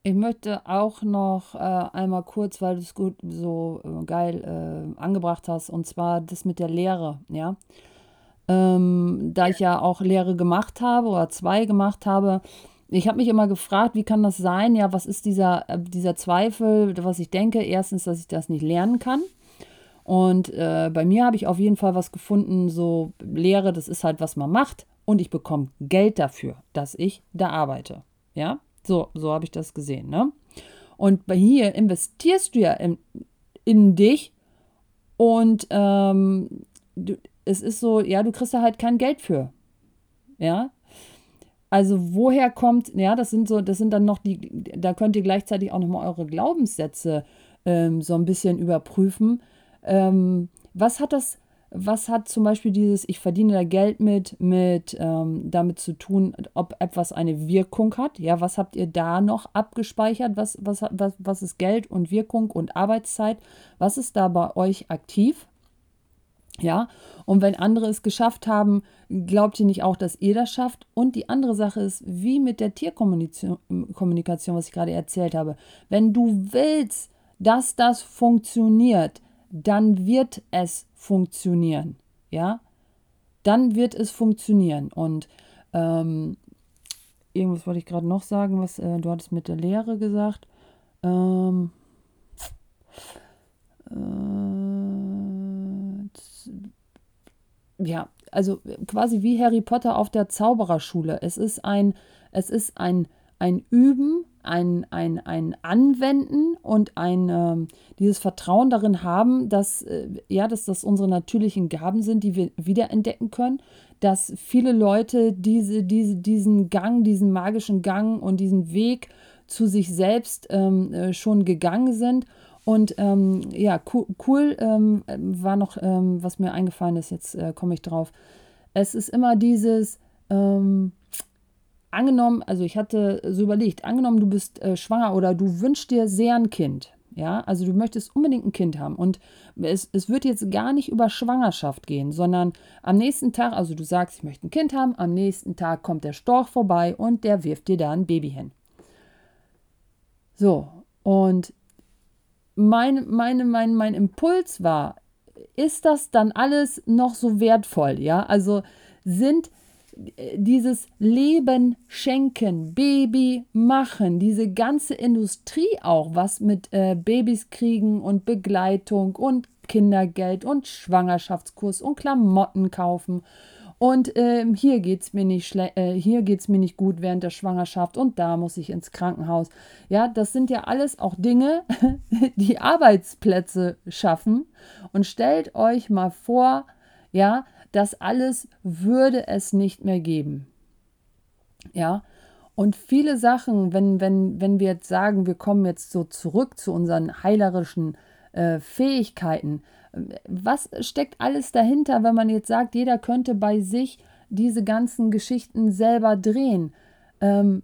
Ich möchte auch noch äh, einmal kurz, weil du es gut so äh, geil äh, angebracht hast, und zwar das mit der Lehre, ja. Ähm, da ich ja auch Lehre gemacht habe oder zwei gemacht habe, ich habe mich immer gefragt, wie kann das sein? Ja, was ist dieser, äh, dieser Zweifel, was ich denke? Erstens, dass ich das nicht lernen kann. Und äh, bei mir habe ich auf jeden Fall was gefunden, so Lehre, das ist halt, was man macht. Und ich bekomme Geld dafür, dass ich da arbeite. Ja, so, so habe ich das gesehen. Ne? Und bei hier investierst du ja in, in dich und ähm, du, es ist so, ja, du kriegst da halt kein Geld für. Ja. Also woher kommt, ja, das sind so, das sind dann noch die, da könnt ihr gleichzeitig auch nochmal eure Glaubenssätze ähm, so ein bisschen überprüfen. Ähm, was hat das, was hat zum Beispiel dieses, ich verdiene da Geld mit, mit ähm, damit zu tun, ob etwas eine Wirkung hat? Ja, was habt ihr da noch abgespeichert? Was, was, was, was ist Geld und Wirkung und Arbeitszeit? Was ist da bei euch aktiv? Ja, und wenn andere es geschafft haben, glaubt ihr nicht auch, dass ihr das schafft? Und die andere Sache ist, wie mit der Tierkommunikation, was ich gerade erzählt habe. Wenn du willst, dass das funktioniert, dann wird es funktionieren. Ja, dann wird es funktionieren. Und ähm, irgendwas wollte ich gerade noch sagen, was äh, du hattest mit der Lehre gesagt. Ähm, äh, ja, also quasi wie Harry Potter auf der Zaubererschule. Es ist ein, es ist ein, ein Üben, ein, ein, ein Anwenden und ein äh, dieses Vertrauen darin haben, dass, äh, ja, dass das unsere natürlichen Gaben sind, die wir wiederentdecken können, dass viele Leute diese, diese, diesen Gang, diesen magischen Gang und diesen Weg zu sich selbst ähm, äh, schon gegangen sind und ähm, ja, cool, cool ähm, war noch, ähm, was mir eingefallen ist, jetzt äh, komme ich drauf. Es ist immer dieses, ähm, angenommen, also ich hatte so überlegt, angenommen, du bist äh, schwanger oder du wünschst dir sehr ein Kind. Ja, also du möchtest unbedingt ein Kind haben. Und es, es wird jetzt gar nicht über Schwangerschaft gehen, sondern am nächsten Tag, also du sagst, ich möchte ein Kind haben, am nächsten Tag kommt der Storch vorbei und der wirft dir da ein Baby hin. So, und mein, meine, mein, mein Impuls war, ist das dann alles noch so wertvoll? Ja, also sind, äh, dieses Leben schenken, Baby machen, diese ganze Industrie auch, was mit äh, Babys kriegen und Begleitung und Kindergeld und Schwangerschaftskurs und Klamotten kaufen. Und ähm, hier geht es mir, nicht äh, mir nicht gut während der Schwangerschaft und da muss ich ins Krankenhaus. Ja, das sind ja alles auch Dinge, die Arbeitsplätze schaffen. Und stellt euch mal vor, ja, das alles würde es nicht mehr geben. Ja, und viele Sachen, wenn, wenn, wenn wir jetzt sagen, wir kommen jetzt so zurück zu unseren heilerischen äh, Fähigkeiten, was steckt alles dahinter, wenn man jetzt sagt, jeder könnte bei sich diese ganzen Geschichten selber drehen? Ähm,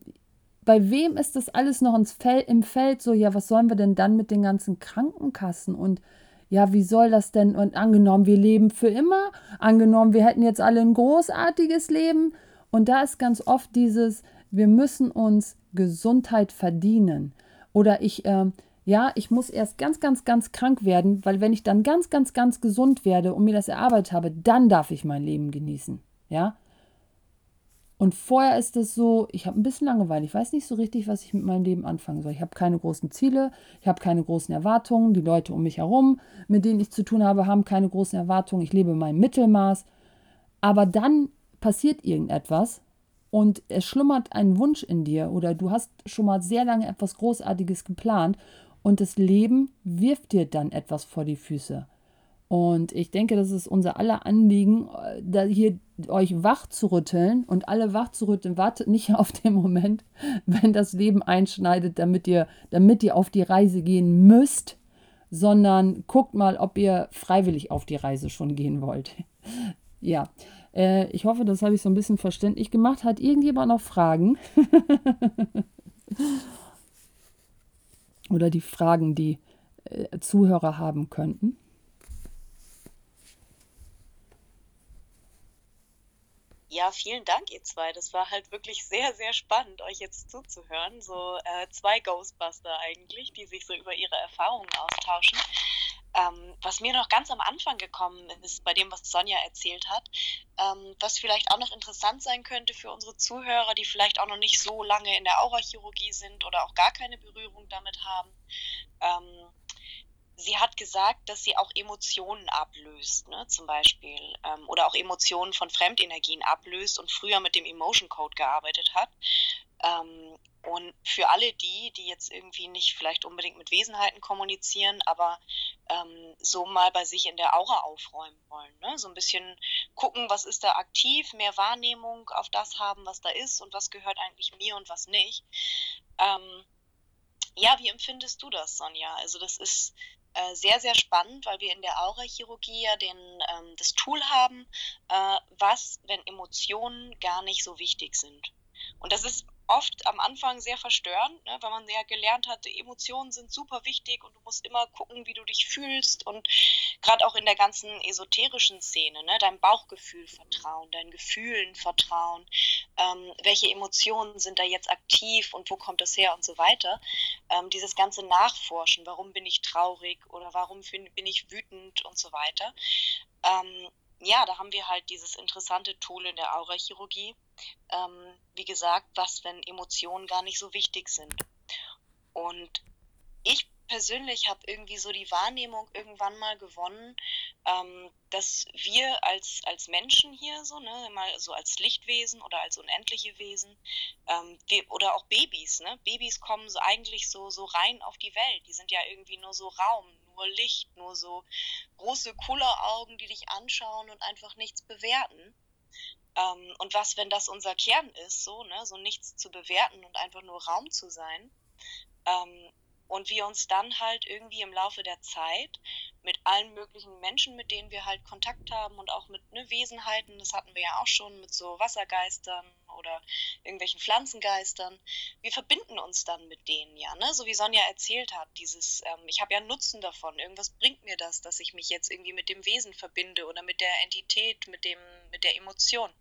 bei wem ist das alles noch ins Feld, im Feld so, ja, was sollen wir denn dann mit den ganzen Krankenkassen und ja, wie soll das denn? Und angenommen, wir leben für immer, angenommen, wir hätten jetzt alle ein großartiges Leben. Und da ist ganz oft dieses, wir müssen uns Gesundheit verdienen. Oder ich, äh, ja, ich muss erst ganz, ganz, ganz krank werden, weil wenn ich dann ganz, ganz, ganz gesund werde und mir das erarbeitet habe, dann darf ich mein Leben genießen. Ja. Und vorher ist es so, ich habe ein bisschen Langeweile. Ich weiß nicht so richtig, was ich mit meinem Leben anfangen soll. Ich habe keine großen Ziele, ich habe keine großen Erwartungen. Die Leute um mich herum, mit denen ich zu tun habe, haben keine großen Erwartungen. Ich lebe mein Mittelmaß. Aber dann passiert irgendetwas und es schlummert ein Wunsch in dir oder du hast schon mal sehr lange etwas Großartiges geplant und das Leben wirft dir dann etwas vor die Füße. Und ich denke, das ist unser aller Anliegen, äh, da hier euch wach zu rütteln und alle wach zu rütteln. Wartet nicht auf den Moment, wenn das Leben einschneidet, damit ihr, damit ihr auf die Reise gehen müsst, sondern guckt mal, ob ihr freiwillig auf die Reise schon gehen wollt. ja, äh, ich hoffe, das habe ich so ein bisschen verständlich gemacht. Hat irgendjemand noch Fragen? oder die Fragen, die äh, Zuhörer haben könnten? Ja, vielen Dank, ihr zwei. Das war halt wirklich sehr, sehr spannend, euch jetzt zuzuhören. So äh, zwei Ghostbuster eigentlich, die sich so über ihre Erfahrungen austauschen. Ähm, was mir noch ganz am Anfang gekommen ist, bei dem, was Sonja erzählt hat, ähm, was vielleicht auch noch interessant sein könnte für unsere Zuhörer, die vielleicht auch noch nicht so lange in der Aurachirurgie sind oder auch gar keine Berührung damit haben. Ähm, sie hat gesagt, dass sie auch Emotionen ablöst, ne, zum Beispiel, ähm, oder auch Emotionen von Fremdenergien ablöst und früher mit dem Emotion Code gearbeitet hat. Ähm, und für alle die, die jetzt irgendwie nicht vielleicht unbedingt mit Wesenheiten kommunizieren, aber ähm, so mal bei sich in der Aura aufräumen wollen. Ne? So ein bisschen gucken, was ist da aktiv, mehr Wahrnehmung auf das haben, was da ist und was gehört eigentlich mir und was nicht. Ähm, ja, wie empfindest du das, Sonja? Also das ist äh, sehr, sehr spannend, weil wir in der Aura-Chirurgie ja den, ähm, das Tool haben, äh, was, wenn Emotionen gar nicht so wichtig sind. Und das ist oft am Anfang sehr verstörend, ne, weil man ja gelernt hat, Emotionen sind super wichtig und du musst immer gucken, wie du dich fühlst und gerade auch in der ganzen esoterischen Szene, ne, deinem Bauchgefühl vertrauen, deinen Gefühlen vertrauen, ähm, welche Emotionen sind da jetzt aktiv und wo kommt das her und so weiter. Ähm, dieses ganze Nachforschen, warum bin ich traurig oder warum bin ich wütend und so weiter. Ähm, ja, da haben wir halt dieses interessante Tool in der Aurachirurgie. Ähm, wie gesagt, was, wenn Emotionen gar nicht so wichtig sind. Und ich persönlich habe irgendwie so die Wahrnehmung irgendwann mal gewonnen, ähm, dass wir als, als Menschen hier so, ne, mal so als Lichtwesen oder als unendliche Wesen ähm, wir, oder auch Babys, ne? Babys kommen so eigentlich so, so rein auf die Welt. Die sind ja irgendwie nur so Raum, nur Licht, nur so große Kulleraugen, die dich anschauen und einfach nichts bewerten. Ähm, und was, wenn das unser Kern ist, so, ne, so nichts zu bewerten und einfach nur Raum zu sein. Ähm, und wir uns dann halt irgendwie im Laufe der Zeit mit allen möglichen Menschen, mit denen wir halt Kontakt haben und auch mit ne, Wesenheiten, das hatten wir ja auch schon mit so Wassergeistern oder irgendwelchen Pflanzengeistern, wir verbinden uns dann mit denen ja, ne? so wie Sonja erzählt hat, dieses, ähm, ich habe ja Nutzen davon, irgendwas bringt mir das, dass ich mich jetzt irgendwie mit dem Wesen verbinde oder mit der Entität, mit, dem, mit der Emotion.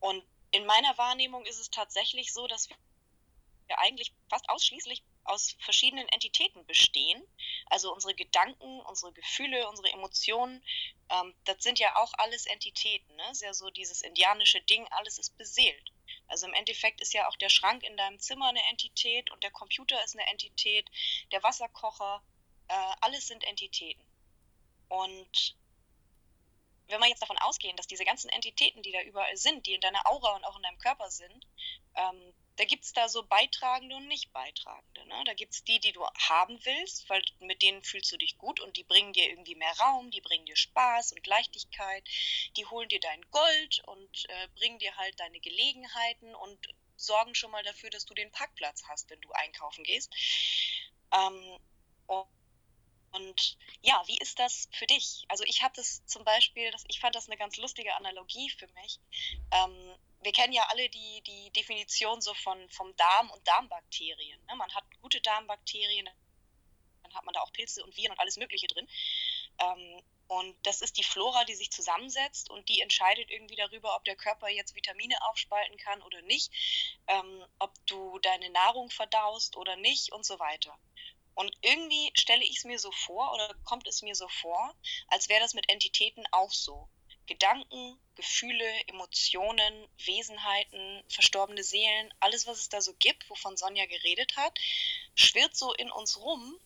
Und in meiner Wahrnehmung ist es tatsächlich so, dass wir eigentlich fast ausschließlich aus verschiedenen Entitäten bestehen. Also unsere Gedanken, unsere Gefühle, unsere Emotionen, ähm, das sind ja auch alles Entitäten. Ne? Ist ja so dieses indianische Ding, alles ist beseelt. Also im Endeffekt ist ja auch der Schrank in deinem Zimmer eine Entität und der Computer ist eine Entität, der Wasserkocher, äh, alles sind Entitäten. Und wenn wir jetzt davon ausgehen, dass diese ganzen Entitäten, die da überall sind, die in deiner Aura und auch in deinem Körper sind, ähm, da gibt es da so Beitragende und Nicht-Beitragende. Ne? Da gibt es die, die du haben willst, weil mit denen fühlst du dich gut und die bringen dir irgendwie mehr Raum, die bringen dir Spaß und Leichtigkeit, die holen dir dein Gold und äh, bringen dir halt deine Gelegenheiten und sorgen schon mal dafür, dass du den Parkplatz hast, wenn du einkaufen gehst. Ähm, und und ja, wie ist das für dich? Also ich habe das zum Beispiel, ich fand das eine ganz lustige Analogie für mich. Ähm, wir kennen ja alle die, die Definition so von, vom Darm und Darmbakterien. Ne? Man hat gute Darmbakterien, dann hat man da auch Pilze und Viren und alles Mögliche drin. Ähm, und das ist die Flora, die sich zusammensetzt und die entscheidet irgendwie darüber, ob der Körper jetzt Vitamine aufspalten kann oder nicht, ähm, ob du deine Nahrung verdaust oder nicht und so weiter. Und irgendwie stelle ich es mir so vor oder kommt es mir so vor, als wäre das mit Entitäten auch so. Gedanken, Gefühle, Emotionen, Wesenheiten, verstorbene Seelen, alles, was es da so gibt, wovon Sonja geredet hat, schwirrt so in uns rum,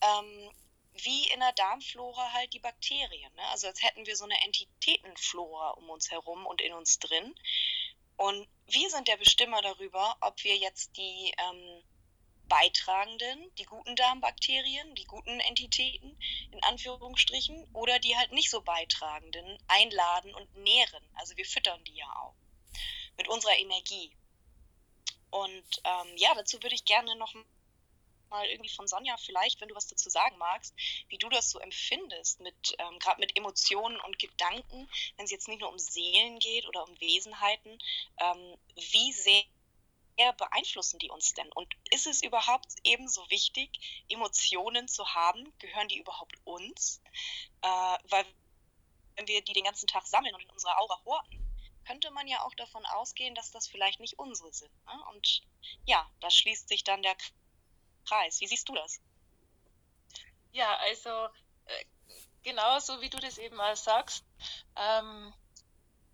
ähm, wie in der Darmflora halt die Bakterien. Ne? Also als hätten wir so eine Entitätenflora um uns herum und in uns drin. Und wir sind der Bestimmer darüber, ob wir jetzt die ähm, Beitragenden, die guten Darmbakterien, die guten Entitäten in Anführungsstrichen, oder die halt nicht so Beitragenden einladen und nähren. Also wir füttern die ja auch mit unserer Energie. Und ähm, ja, dazu würde ich gerne noch mal irgendwie von Sonja vielleicht, wenn du was dazu sagen magst, wie du das so empfindest, mit ähm, gerade mit Emotionen und Gedanken, wenn es jetzt nicht nur um Seelen geht oder um Wesenheiten, ähm, wie sehr beeinflussen die uns denn? Und ist es überhaupt ebenso wichtig, Emotionen zu haben? Gehören die überhaupt uns? Äh, weil wenn wir die den ganzen Tag sammeln und in unserer Aura horten, könnte man ja auch davon ausgehen, dass das vielleicht nicht unsere sind. Ne? Und ja, da schließt sich dann der Kreis. Wie siehst du das? Ja, also äh, genauso wie du das eben mal sagst, ähm,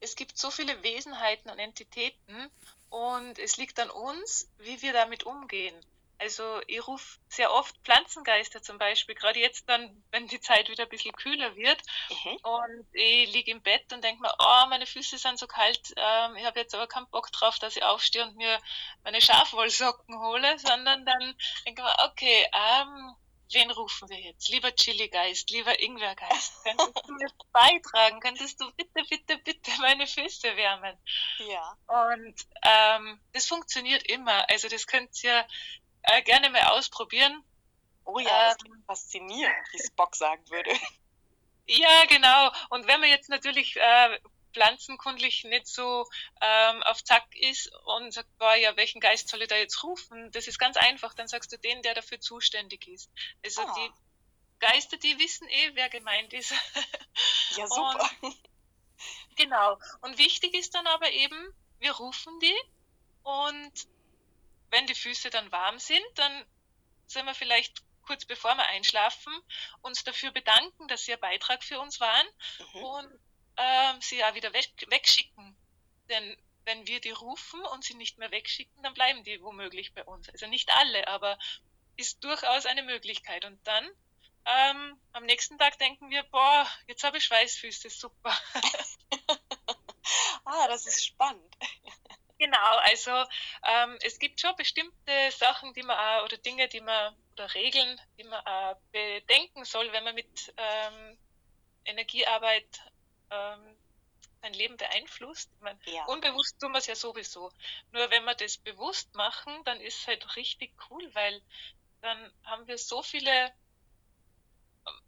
es gibt so viele Wesenheiten und Entitäten und es liegt an uns, wie wir damit umgehen. Also ich rufe sehr oft Pflanzengeister zum Beispiel, gerade jetzt dann, wenn die Zeit wieder ein bisschen kühler wird. Mhm. Und ich liege im Bett und denke mir, oh, meine Füße sind so kalt, ähm, ich habe jetzt aber keinen Bock drauf, dass ich aufstehe und mir meine Schafwollsocken hole, sondern dann denke ich mir, okay, ähm, wen rufen wir jetzt? Lieber Chili-Geist, lieber Ingwer-Geist, könntest du mir beitragen? Könntest du bitte, bitte, bitte meine Füße wärmen? Ja. Und ähm, das funktioniert immer. Also das könnt ihr äh, gerne mal ausprobieren. Oh ja, das ähm, faszinierend, wie Spock sagen würde. Ja, genau. Und wenn man jetzt natürlich äh, pflanzenkundlich nicht so ähm, auf Zack ist und sagt, boah, ja, welchen Geist soll ich da jetzt rufen? Das ist ganz einfach, dann sagst du den, der dafür zuständig ist. Also oh. die Geister, die wissen eh, wer gemeint ist. Ja, super. Und, genau. Und wichtig ist dann aber eben, wir rufen die und wenn die Füße dann warm sind, dann sind wir vielleicht kurz bevor wir einschlafen, uns dafür bedanken, dass sie ein Beitrag für uns waren mhm. und ähm, sie ja wieder weg, wegschicken. Denn wenn wir die rufen und sie nicht mehr wegschicken, dann bleiben die womöglich bei uns. Also nicht alle, aber ist durchaus eine Möglichkeit. Und dann ähm, am nächsten Tag denken wir, boah, jetzt habe ich Schweißfüße, super. ah, das ist spannend. Genau, also ähm, es gibt schon bestimmte Sachen, die man auch, oder Dinge, die man, oder Regeln, die man auch bedenken soll, wenn man mit ähm, Energiearbeit ähm, sein Leben beeinflusst. Ich mein, ja. Unbewusst tun wir es ja sowieso. Nur wenn wir das bewusst machen, dann ist es halt richtig cool, weil dann haben wir so viele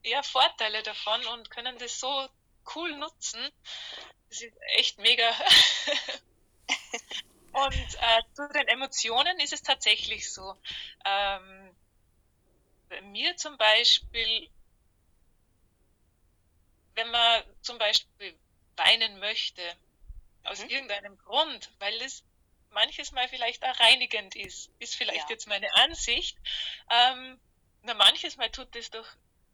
ja, Vorteile davon und können das so cool nutzen. Das ist echt mega. und äh, zu den Emotionen ist es tatsächlich so. Ähm, bei mir zum Beispiel wenn man zum Beispiel weinen möchte, aus mhm. irgendeinem Grund, weil es manches Mal vielleicht auch reinigend ist. Ist vielleicht Ja. jetzt meine Ansicht. Ähm, na, manches Mal tut es doch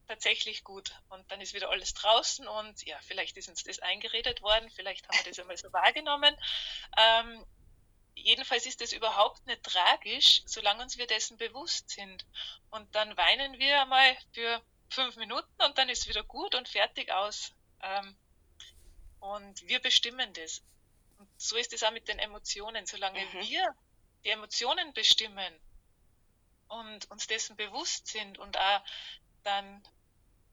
tatsächlich gut. Und dann ist wieder alles draußen und ja, vielleicht ist uns das eingeredet worden, vielleicht haben wir das einmal so wahrgenommen. Ähm, jedenfalls ist das überhaupt nicht tragisch, solange uns wir dessen bewusst sind. Und dann weinen wir einmal für fünf Minuten und dann ist wieder gut und fertig aus. Ähm, und wir bestimmen das. Und so ist es auch mit den Emotionen. Solange Mhm. wir die Emotionen bestimmen und uns dessen bewusst sind und auch dann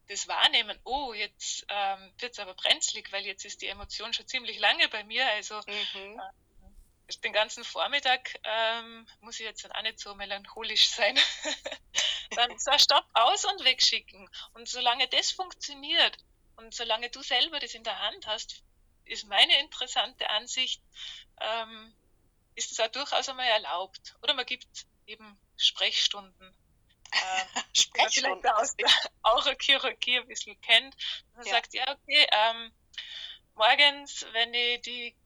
das wahrnehmen, oh, jetzt ähm, wird es aber brenzlig, weil jetzt ist die Emotion schon ziemlich lange bei mir. Also Mhm. Den ganzen Vormittag ähm, muss ich jetzt auch nicht so melancholisch sein. dann so Stopp aus und wegschicken. Und solange das funktioniert und solange du selber das in der Hand hast, ist meine interessante Ansicht, ähm, ist es auch durchaus einmal erlaubt. Oder man gibt eben Sprechstunden. Ähm, Sprechstunden. vielleicht aus der Aurochirurgie ein bisschen kennt. Man Ja. sagt, ja, okay, ähm, morgens, wenn ich die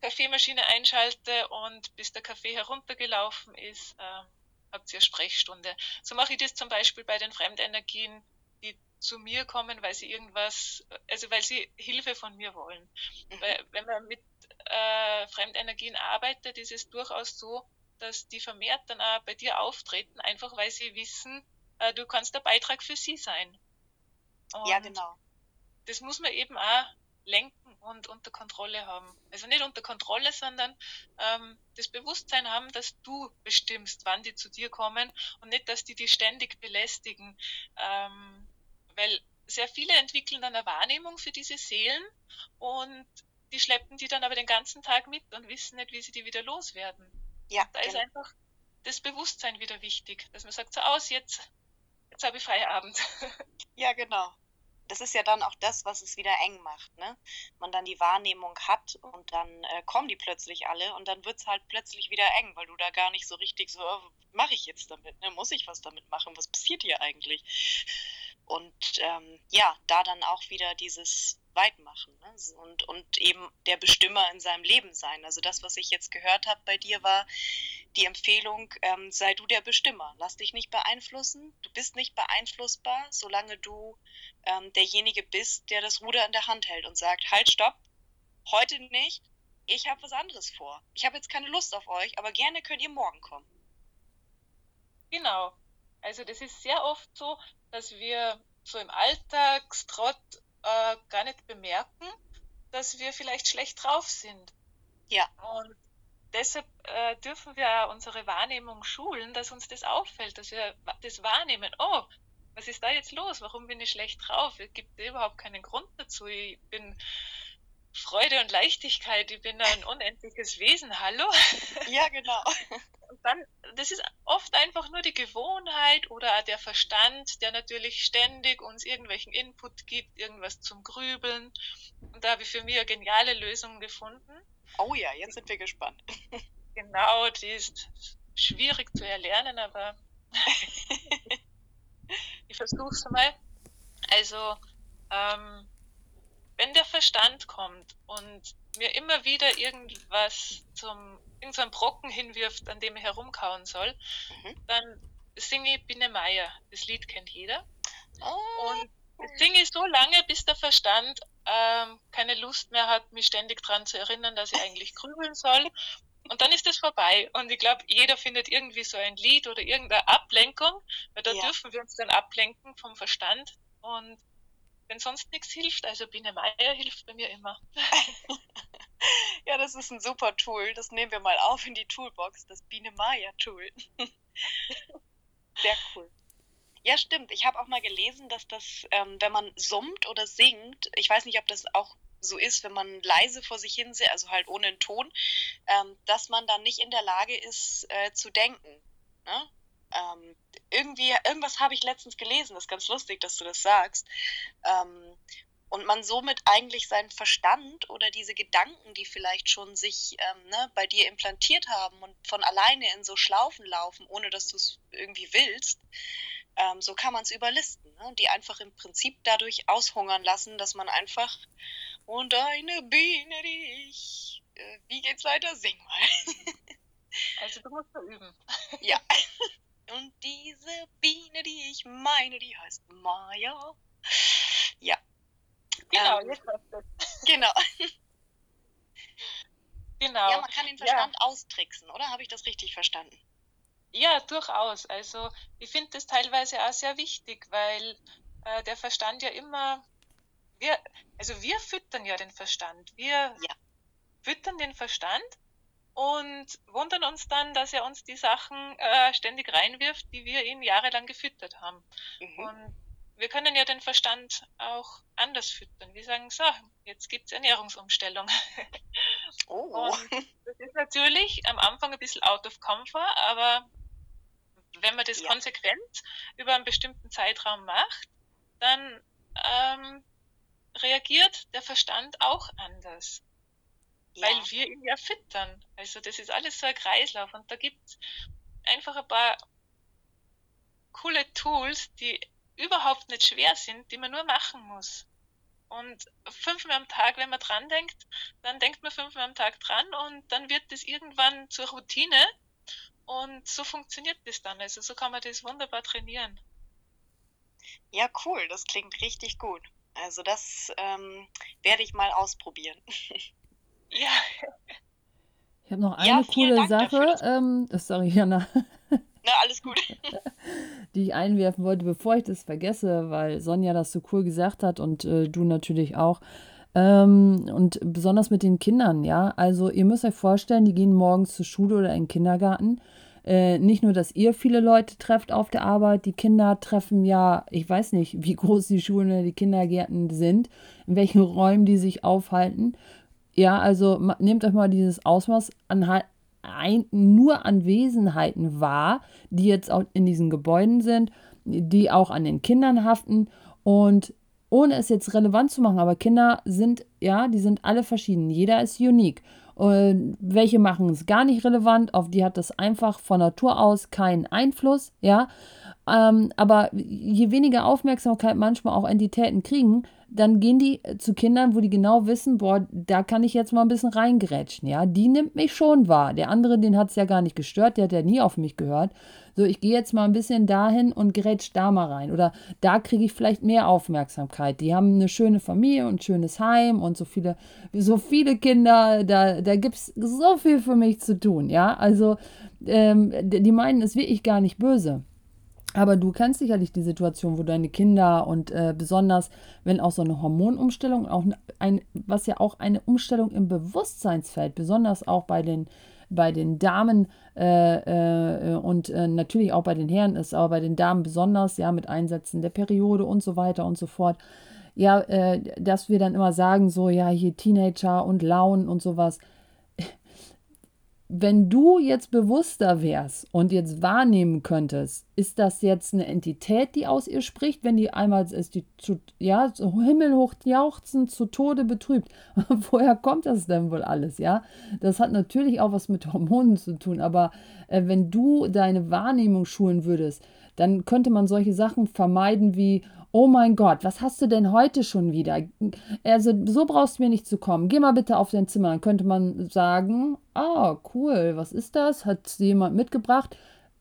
Kaffeemaschine einschalte und bis der Kaffee heruntergelaufen ist, ähm, habt ihr Sprechstunde. So mache ich das zum Beispiel bei den Fremdenergien, die zu mir kommen, weil sie irgendwas, also weil sie Hilfe von mir wollen. Mhm. Weil, wenn man mit äh, Fremdenergien arbeitet, ist es durchaus so, dass die vermehrt dann auch bei dir auftreten, einfach weil sie wissen, äh, du kannst der Beitrag für sie sein. Ja, Und genau. das muss man eben auch lenken und unter Kontrolle haben. Also nicht unter Kontrolle, sondern ähm, das Bewusstsein haben, dass du bestimmst, wann die zu dir kommen und nicht, dass die die ständig belästigen. Ähm, weil sehr viele entwickeln dann eine Wahrnehmung für diese Seelen und die schleppen die dann aber den ganzen Tag mit und wissen nicht, wie sie die wieder loswerden. Ja, Da ist genau. einfach das Bewusstsein wieder wichtig, dass man sagt, so aus, jetzt, jetzt habe ich Feierabend. Ja, genau. Das ist ja dann auch das, was es wieder eng macht, ne? Man dann die Wahrnehmung hat und dann äh, kommen die plötzlich alle und dann wird's halt plötzlich wieder eng, weil du da gar nicht so richtig so, oh, mache ich jetzt damit, ne? Muss ich was damit machen? Was passiert hier eigentlich? Und ähm, ja, da dann auch wieder dieses Weitmachen ne? und, und eben der Bestimmer in seinem Leben sein. Also das, was ich jetzt gehört habe bei dir, war die Empfehlung, ähm, sei du der Bestimmer. Lass dich nicht beeinflussen. Du bist nicht beeinflussbar, solange du ähm, derjenige bist, der das Ruder in der Hand hält und sagt, halt, stopp, heute nicht, ich habe was anderes vor. Ich habe jetzt keine Lust auf euch, aber gerne könnt ihr morgen kommen. Genau. Also das ist sehr oft so, dass wir so im Alltagstrott äh, gar nicht bemerken, dass wir vielleicht schlecht drauf sind. Ja. Und deshalb äh, dürfen wir auch unsere Wahrnehmung schulen, dass uns das auffällt, dass wir das wahrnehmen. Oh, was ist da jetzt los? Warum bin ich schlecht drauf? Es gibt überhaupt keinen Grund dazu. Ich bin Freude und Leichtigkeit. Ich bin ein unendliches Wesen. Hallo? Ja, genau. Und dann, das ist oft einfach nur die Gewohnheit oder auch der Verstand, der natürlich ständig uns irgendwelchen Input gibt, irgendwas zum Grübeln. Und da habe ich für mich eine geniale Lösung gefunden. Oh ja, jetzt sind wir gespannt. Genau, die ist schwierig zu erlernen, aber ich versuche es mal. Also, ähm, wenn der Verstand kommt und mir immer wieder irgendwas zum irgendeinen Brocken hinwirft, an dem ich herumkauen soll, Mhm. dann singe ich Biene Meier. Das Lied kennt jeder. Oh, Und das singe ich so lange, bis der Verstand ähm, keine Lust mehr hat, mich ständig daran zu erinnern, dass ich eigentlich grübeln soll. Und dann ist es vorbei. Und ich glaube, jeder findet irgendwie so ein Lied oder irgendeine Ablenkung, weil da Ja. dürfen wir uns dann ablenken vom Verstand. Und wenn sonst nichts hilft, also Biene Meier hilft bei mir immer. ja, das ist ein super Tool. Das nehmen wir mal auf in die Toolbox, das Biene Maya Tool. Sehr cool. Ja, stimmt. Ich habe auch mal gelesen, dass das, ähm, wenn man summt oder singt, ich weiß nicht, ob das auch so ist, wenn man leise vor sich hin also halt ohne einen Ton, ähm, dass man dann nicht in der Lage ist äh, zu denken. Ne? Ähm, irgendwie, irgendwas habe ich letztens gelesen, das ist ganz lustig, dass du das sagst. Ähm, und man somit eigentlich seinen Verstand oder diese Gedanken, die vielleicht schon sich ähm, ne, bei dir implantiert haben und von alleine in so Schlaufen laufen, ohne dass du es irgendwie willst, ähm, so kann man es überlisten. Ne? Und die einfach im Prinzip dadurch aushungern lassen, dass man einfach und eine Biene, die ich äh, wie geht's weiter? Sing mal. Also du musst da üben. Ja. Und diese Biene, die ich meine, die heißt Maya. Ja. Genau, Ähm. jetzt hast du's. Genau. Genau. Ja, man kann den Verstand austricksen, oder? Habe ich das richtig verstanden? Ja, durchaus. Also ich finde das teilweise auch sehr wichtig, weil äh, der Verstand ja immer, wir, also wir füttern ja den Verstand. Wir Ja. füttern den Verstand und wundern uns dann, dass er uns die Sachen äh, ständig reinwirft, die wir ihm jahrelang gefüttert haben. Mhm. Und wir können ja den Verstand auch anders füttern. Wir sagen, so, jetzt gibt's Ernährungsumstellung. Oh. Und das ist natürlich am Anfang ein bisschen out of comfort, aber wenn man das Ja. konsequent über einen bestimmten Zeitraum macht, dann ähm, reagiert der Verstand auch anders, Ja. weil wir ihn ja füttern. Also das ist alles so ein Kreislauf und da gibt's einfach ein paar coole Tools, die überhaupt nicht schwer sind, die man nur machen muss. Und fünfmal am Tag, wenn man dran denkt, dann denkt man fünfmal am Tag dran und dann wird das irgendwann zur Routine und so funktioniert das dann. Also so kann man das wunderbar trainieren. ja, cool. Das klingt richtig gut. Also das ähm, werde ich mal ausprobieren. Ja, Ich habe noch Ja, eine vielen coole Dank Sache, ähm, sorry, Jana, Na, alles gut. die ich einwerfen wollte, bevor ich das vergesse, weil Sonja das so cool gesagt hat und äh, du natürlich auch. Ähm, und besonders mit den Kindern, ja. Also ihr müsst euch vorstellen, die gehen morgens zur Schule oder in den Kindergarten. Äh, nicht nur, dass ihr viele Leute trefft auf der Arbeit, die Kinder treffen ja, ich weiß nicht, wie groß die Schulen oder die Kindergärten sind, in welchen Räumen die sich aufhalten. Ja, also nehmt euch mal dieses Ausmaß an, ein, nur an Wesenheiten wahr, die jetzt auch in diesen Gebäuden sind, die auch an den Kindern haften und ohne es jetzt relevant zu machen, aber Kinder sind, ja, die sind alle verschieden. Jeder ist unique. Und welche machen es gar nicht relevant, auf die hat das einfach von Natur aus keinen Einfluss, ja. Ähm, aber je weniger Aufmerksamkeit manchmal auch Entitäten kriegen, dann gehen die zu Kindern, wo die genau wissen, boah, da kann ich jetzt mal ein bisschen reingerätschen, ja. Die nimmt mich schon wahr. Der andere, den hat es ja gar nicht gestört, der hat ja nie auf mich gehört. So, ich gehe jetzt mal ein bisschen dahin und grätsch da mal rein. Oder da kriege ich vielleicht mehr Aufmerksamkeit. Die haben eine schöne Familie und ein schönes Heim und so viele, so viele Kinder, da, da gibt es so viel für mich zu tun, ja. Also, ähm, die meinen es wirklich gar nicht böse. Aber du kennst sicherlich die Situation, wo deine Kinder und äh, besonders, wenn auch so eine Hormonumstellung, auch ein, was ja auch eine Umstellung im Bewusstseinsfeld, besonders auch bei den, bei den Damen äh, äh, und äh, natürlich auch bei den Herren ist, aber bei den Damen besonders, ja, mit Einsätzen der Periode und so weiter und so fort. Ja, äh, dass wir dann immer sagen, so, ja, hier Teenager und Launen und sowas wenn du jetzt bewusster wärst und jetzt wahrnehmen könntest, ist das jetzt eine Entität, die aus ihr spricht, wenn die einmal ist, die zu, ja, so himmelhoch jauchzend zu Tode betrübt. Woher kommt das denn wohl alles, ja? Das hat natürlich auch was mit Hormonen zu tun, aber äh, wenn du deine Wahrnehmung schulen würdest, dann könnte man solche Sachen vermeiden wie, oh mein Gott, was hast du denn heute schon wieder? Also so brauchst du mir nicht zu kommen. Geh mal bitte auf dein Zimmer. Dann könnte man sagen, ah, cool, was ist das? Hat jemand mitgebracht?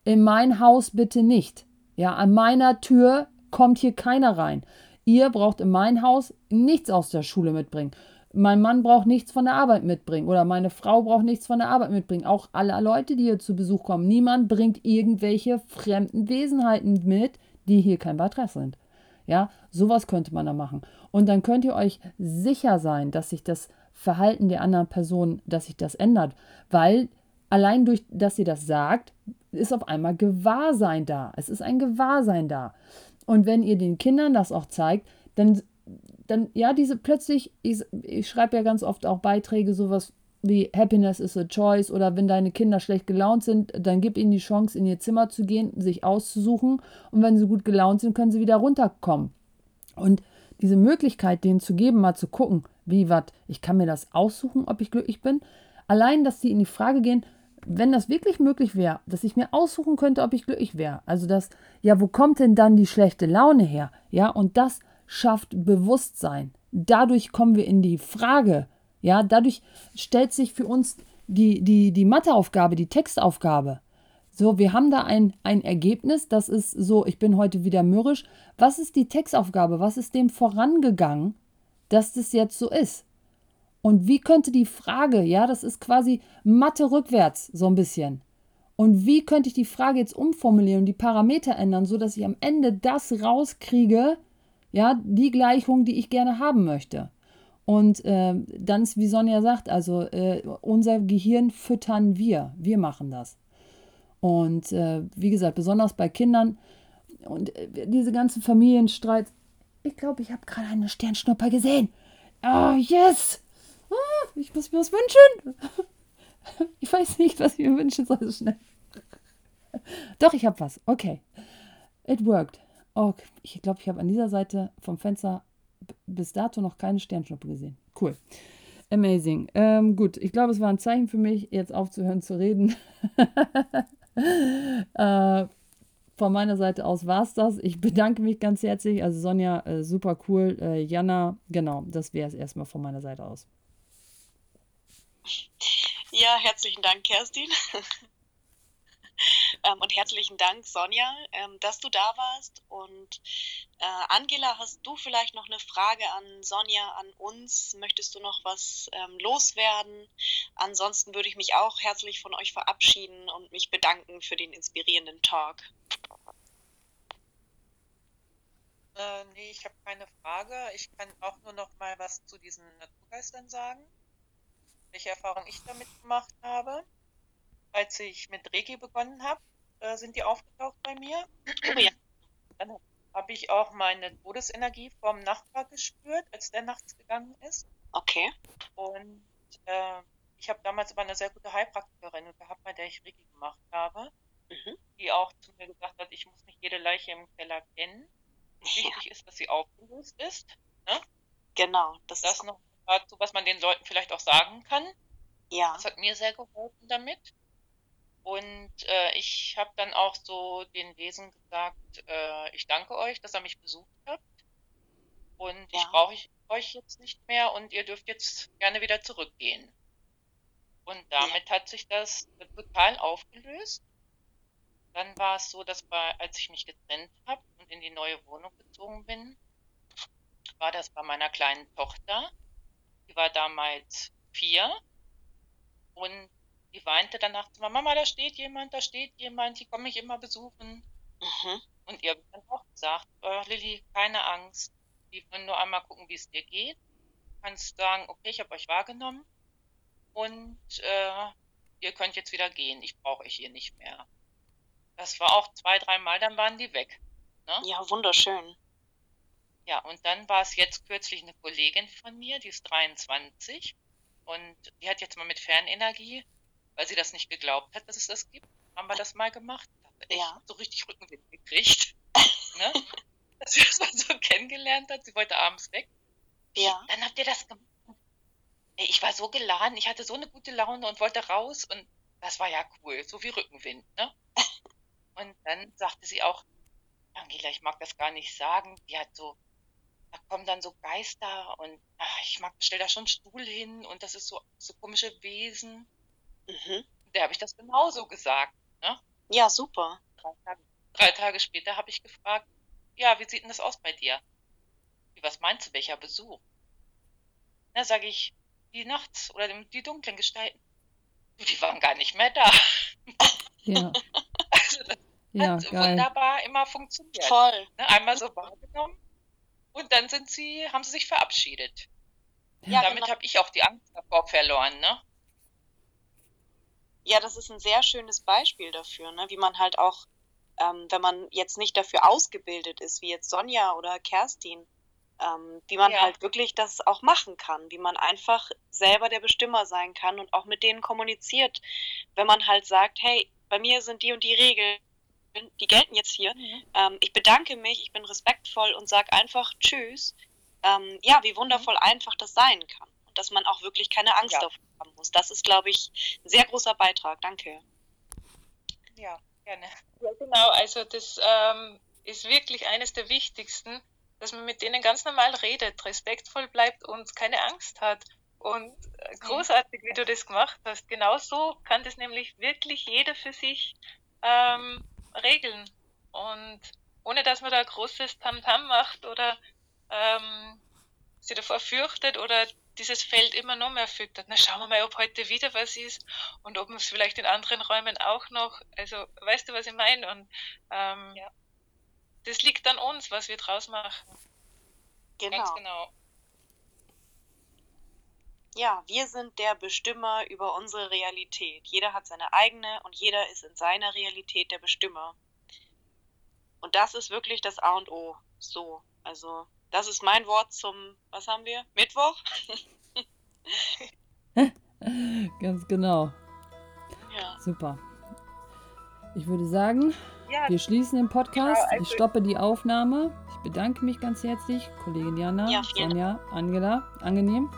In mein Haus bitte nicht. Ja, an meiner Tür kommt hier keiner rein. Ihr braucht in mein Haus nichts aus der Schule mitbringen. Mein Mann braucht nichts von der Arbeit mitbringen oder meine Frau braucht nichts von der Arbeit mitbringen. Auch alle Leute, die hier zu Besuch kommen. Niemand bringt irgendwelche fremden Wesenheiten mit, die hier kein Beitrag sind. Ja, sowas könnte man da machen. Und dann könnt ihr euch sicher sein, dass sich das Verhalten der anderen Person, dass sich das ändert. Weil allein durch, dass ihr das sagt, ist auf einmal Gewahrsein da. Es ist ein Gewahrsein da. Und wenn ihr den Kindern das auch zeigt, dann, dann ja, diese plötzlich, ich, ich schreibe ja ganz oft auch Beiträge, sowas wie Happiness is a choice oder wenn deine Kinder schlecht gelaunt sind, dann gib ihnen die Chance, in ihr Zimmer zu gehen, sich auszusuchen und wenn sie gut gelaunt sind, können sie wieder runterkommen. Und diese Möglichkeit, denen zu geben, mal zu gucken, wie was, ich kann mir das aussuchen, ob ich glücklich bin. Allein, dass sie in die Frage gehen, wenn das wirklich möglich wäre, dass ich mir aussuchen könnte, ob ich glücklich wäre. Also das, ja, wo kommt denn dann die schlechte Laune her? Ja, und das schafft Bewusstsein. Dadurch kommen wir in die Frage, Ja, dadurch stellt sich für uns die, die, die Matheaufgabe, die Textaufgabe. So, wir haben da ein, ein Ergebnis, das ist so, ich bin heute wieder mürrisch. Was ist die Textaufgabe? Was ist dem vorangegangen, dass das jetzt so ist? Und wie könnte die Frage, ja, das ist quasi Mathe rückwärts, so ein bisschen. Und wie könnte ich die Frage jetzt umformulieren und die Parameter ändern, sodass ich am Ende das rauskriege, ja, die Gleichung, die ich gerne haben möchte. Und äh, dann ist, wie Sonja sagt, also äh, unser Gehirn füttern wir. Wir machen das. Und äh, wie gesagt, besonders bei Kindern und äh, diese ganzen Familienstreits. Ich glaube, ich habe gerade eine Sternschnupper gesehen. Oh, yes! Oh, ich muss mir was wünschen. Ich weiß nicht, was ich mir wünschen soll, so schnell. Doch, ich habe was. Okay. It worked. Oh, ich glaube, ich habe an dieser Seite vom Fenster bis dato noch keine Sternschnuppe gesehen. Cool. Amazing. Ähm, gut, ich glaube, es war ein Zeichen für mich, jetzt aufzuhören zu reden. äh, von meiner Seite aus war es das. Ich bedanke mich ganz herzlich. Also Sonja, äh, super cool. Äh, Jana, genau, das wäre es erstmal von meiner Seite aus. Ja, herzlichen Dank, Kerstin. Ähm, und herzlichen Dank, Sonja, ähm, dass du da warst. Und äh, Angela, hast du vielleicht noch eine Frage an Sonja, an uns? Möchtest du noch was ähm, loswerden? Ansonsten würde ich mich auch herzlich von euch verabschieden und mich bedanken für den inspirierenden Talk. Äh, nee, ich habe keine Frage. Ich kann auch nur noch mal was zu diesen Naturgeistern sagen, welche Erfahrung ich damit gemacht habe als ich mit Reiki begonnen habe, äh, sind die aufgetaucht bei mir. Ja. Dann habe ich auch meine Todesenergie vom Nachbar gespürt, als der nachts gegangen ist. Okay. Und äh, ich habe damals aber eine sehr gute Heilpraktikerin gehabt, bei der ich Reiki gemacht habe, mhm. die auch zu mir gesagt hat, ich muss nicht jede Leiche im Keller kennen. Ja. Wichtig ist, dass sie aufgelöst ist. Ne? Genau. Das, das ist noch dazu, was man den Leuten vielleicht auch sagen kann. Ja. Das hat mir sehr geholfen damit. Und äh, ich habe dann auch so den Wesen gesagt, äh, ich danke euch, dass ihr mich besucht habt. Und ja. ich brauche euch jetzt nicht mehr und ihr dürft jetzt gerne wieder zurückgehen. Und damit ja. hat sich das total aufgelöst. Dann war es so, dass bei, als ich mich getrennt habe und in die neue Wohnung gezogen bin, war das bei meiner kleinen Tochter. Die war damals vier. Und die weinte danach zu Mama, da steht jemand, da steht jemand, die komme mich immer besuchen. Mhm. Und ihr habt dann auch gesagt, oh, Lilly, keine Angst. Die wollen nur einmal gucken, wie es dir geht. Du kannst sagen, okay, ich habe euch wahrgenommen und äh, ihr könnt jetzt wieder gehen. Ich brauche euch hier nicht mehr. Das war auch zwei, dreimal, dann waren die weg. Ne? Ja, wunderschön. Ja, und dann war es jetzt kürzlich eine Kollegin von mir, die ist 23 und die hat jetzt mal mit Fernenergie weil sie das nicht geglaubt hat, dass es das gibt, haben wir das mal gemacht. Da haben wir ja. so richtig Rückenwind gekriegt. ne? Dass sie das mal so kennengelernt hat. Sie wollte abends weg. Ja. Dann habt ihr das gemacht. Ich war so geladen, ich hatte so eine gute Laune und wollte raus und das war ja cool, so wie Rückenwind, ne? Und dann sagte sie auch, Angela, ich mag das gar nicht sagen. Die hat so, da kommen dann so Geister und ach, ich mag, stell da schon einen Stuhl hin und das ist so, so komische Wesen. Mhm. Der habe ich das genauso gesagt. Ne? Ja, super. Drei Tage, drei Tage später habe ich gefragt, ja, wie sieht denn das aus bei dir? Wie, was meinst du, welcher Besuch? Na, sage ich, die nachts oder die dunklen Gestalten. Die waren gar nicht mehr da. Ja. Also das ja, hat geil. wunderbar immer funktioniert. Voll. Ne, einmal so wahrgenommen und dann sind sie, haben sie sich verabschiedet. Ja, damit genau. habe ich auch die Angst davor verloren, ne? Ja, das ist ein sehr schönes Beispiel dafür, ne? wie man halt auch, ähm, wenn man jetzt nicht dafür ausgebildet ist, wie jetzt Sonja oder Kerstin, ähm, wie man ja. halt wirklich das auch machen kann, wie man einfach selber der Bestimmer sein kann und auch mit denen kommuniziert, wenn man halt sagt, hey, bei mir sind die und die Regeln, die gelten jetzt hier. Mhm. Ähm, ich bedanke mich, ich bin respektvoll und sage einfach Tschüss. Ähm, ja, wie wundervoll einfach das sein kann dass man auch wirklich keine Angst ja. davor haben muss. Das ist, glaube ich, ein sehr großer Beitrag. Danke. Ja, gerne. Ja, genau. Also das ähm, ist wirklich eines der wichtigsten, dass man mit denen ganz normal redet, respektvoll bleibt und keine Angst hat. Und äh, großartig, wie du das gemacht hast. Genau so kann das nämlich wirklich jeder für sich ähm, regeln. Und ohne dass man da großes Tamtam -Tam macht oder ähm, sich davor fürchtet oder dieses Feld immer noch mehr füttert. Na, schauen wir mal, ob heute wieder was ist und ob es vielleicht in anderen Räumen auch noch. Also, weißt du, was ich meine? Und ähm, ja. das liegt an uns, was wir draus machen. Genau. Ganz genau. Ja, wir sind der Bestimmer über unsere Realität. Jeder hat seine eigene und jeder ist in seiner Realität der Bestimmer. Und das ist wirklich das A und O. So, also das ist mein Wort zum, was haben wir? Mittwoch? Ganz genau. Ja. Super. Ich würde sagen, Ja, wir schließen den Podcast. Genau, also- Ich stoppe die Aufnahme. Ich bedanke mich ganz herzlich, Kollegin Jana, Ja, Sonja, Angela, angenehm.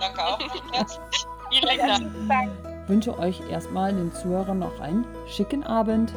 danke auch. Vielen Dank. Wünsche euch erstmal den Zuhörern noch einen schicken Abend.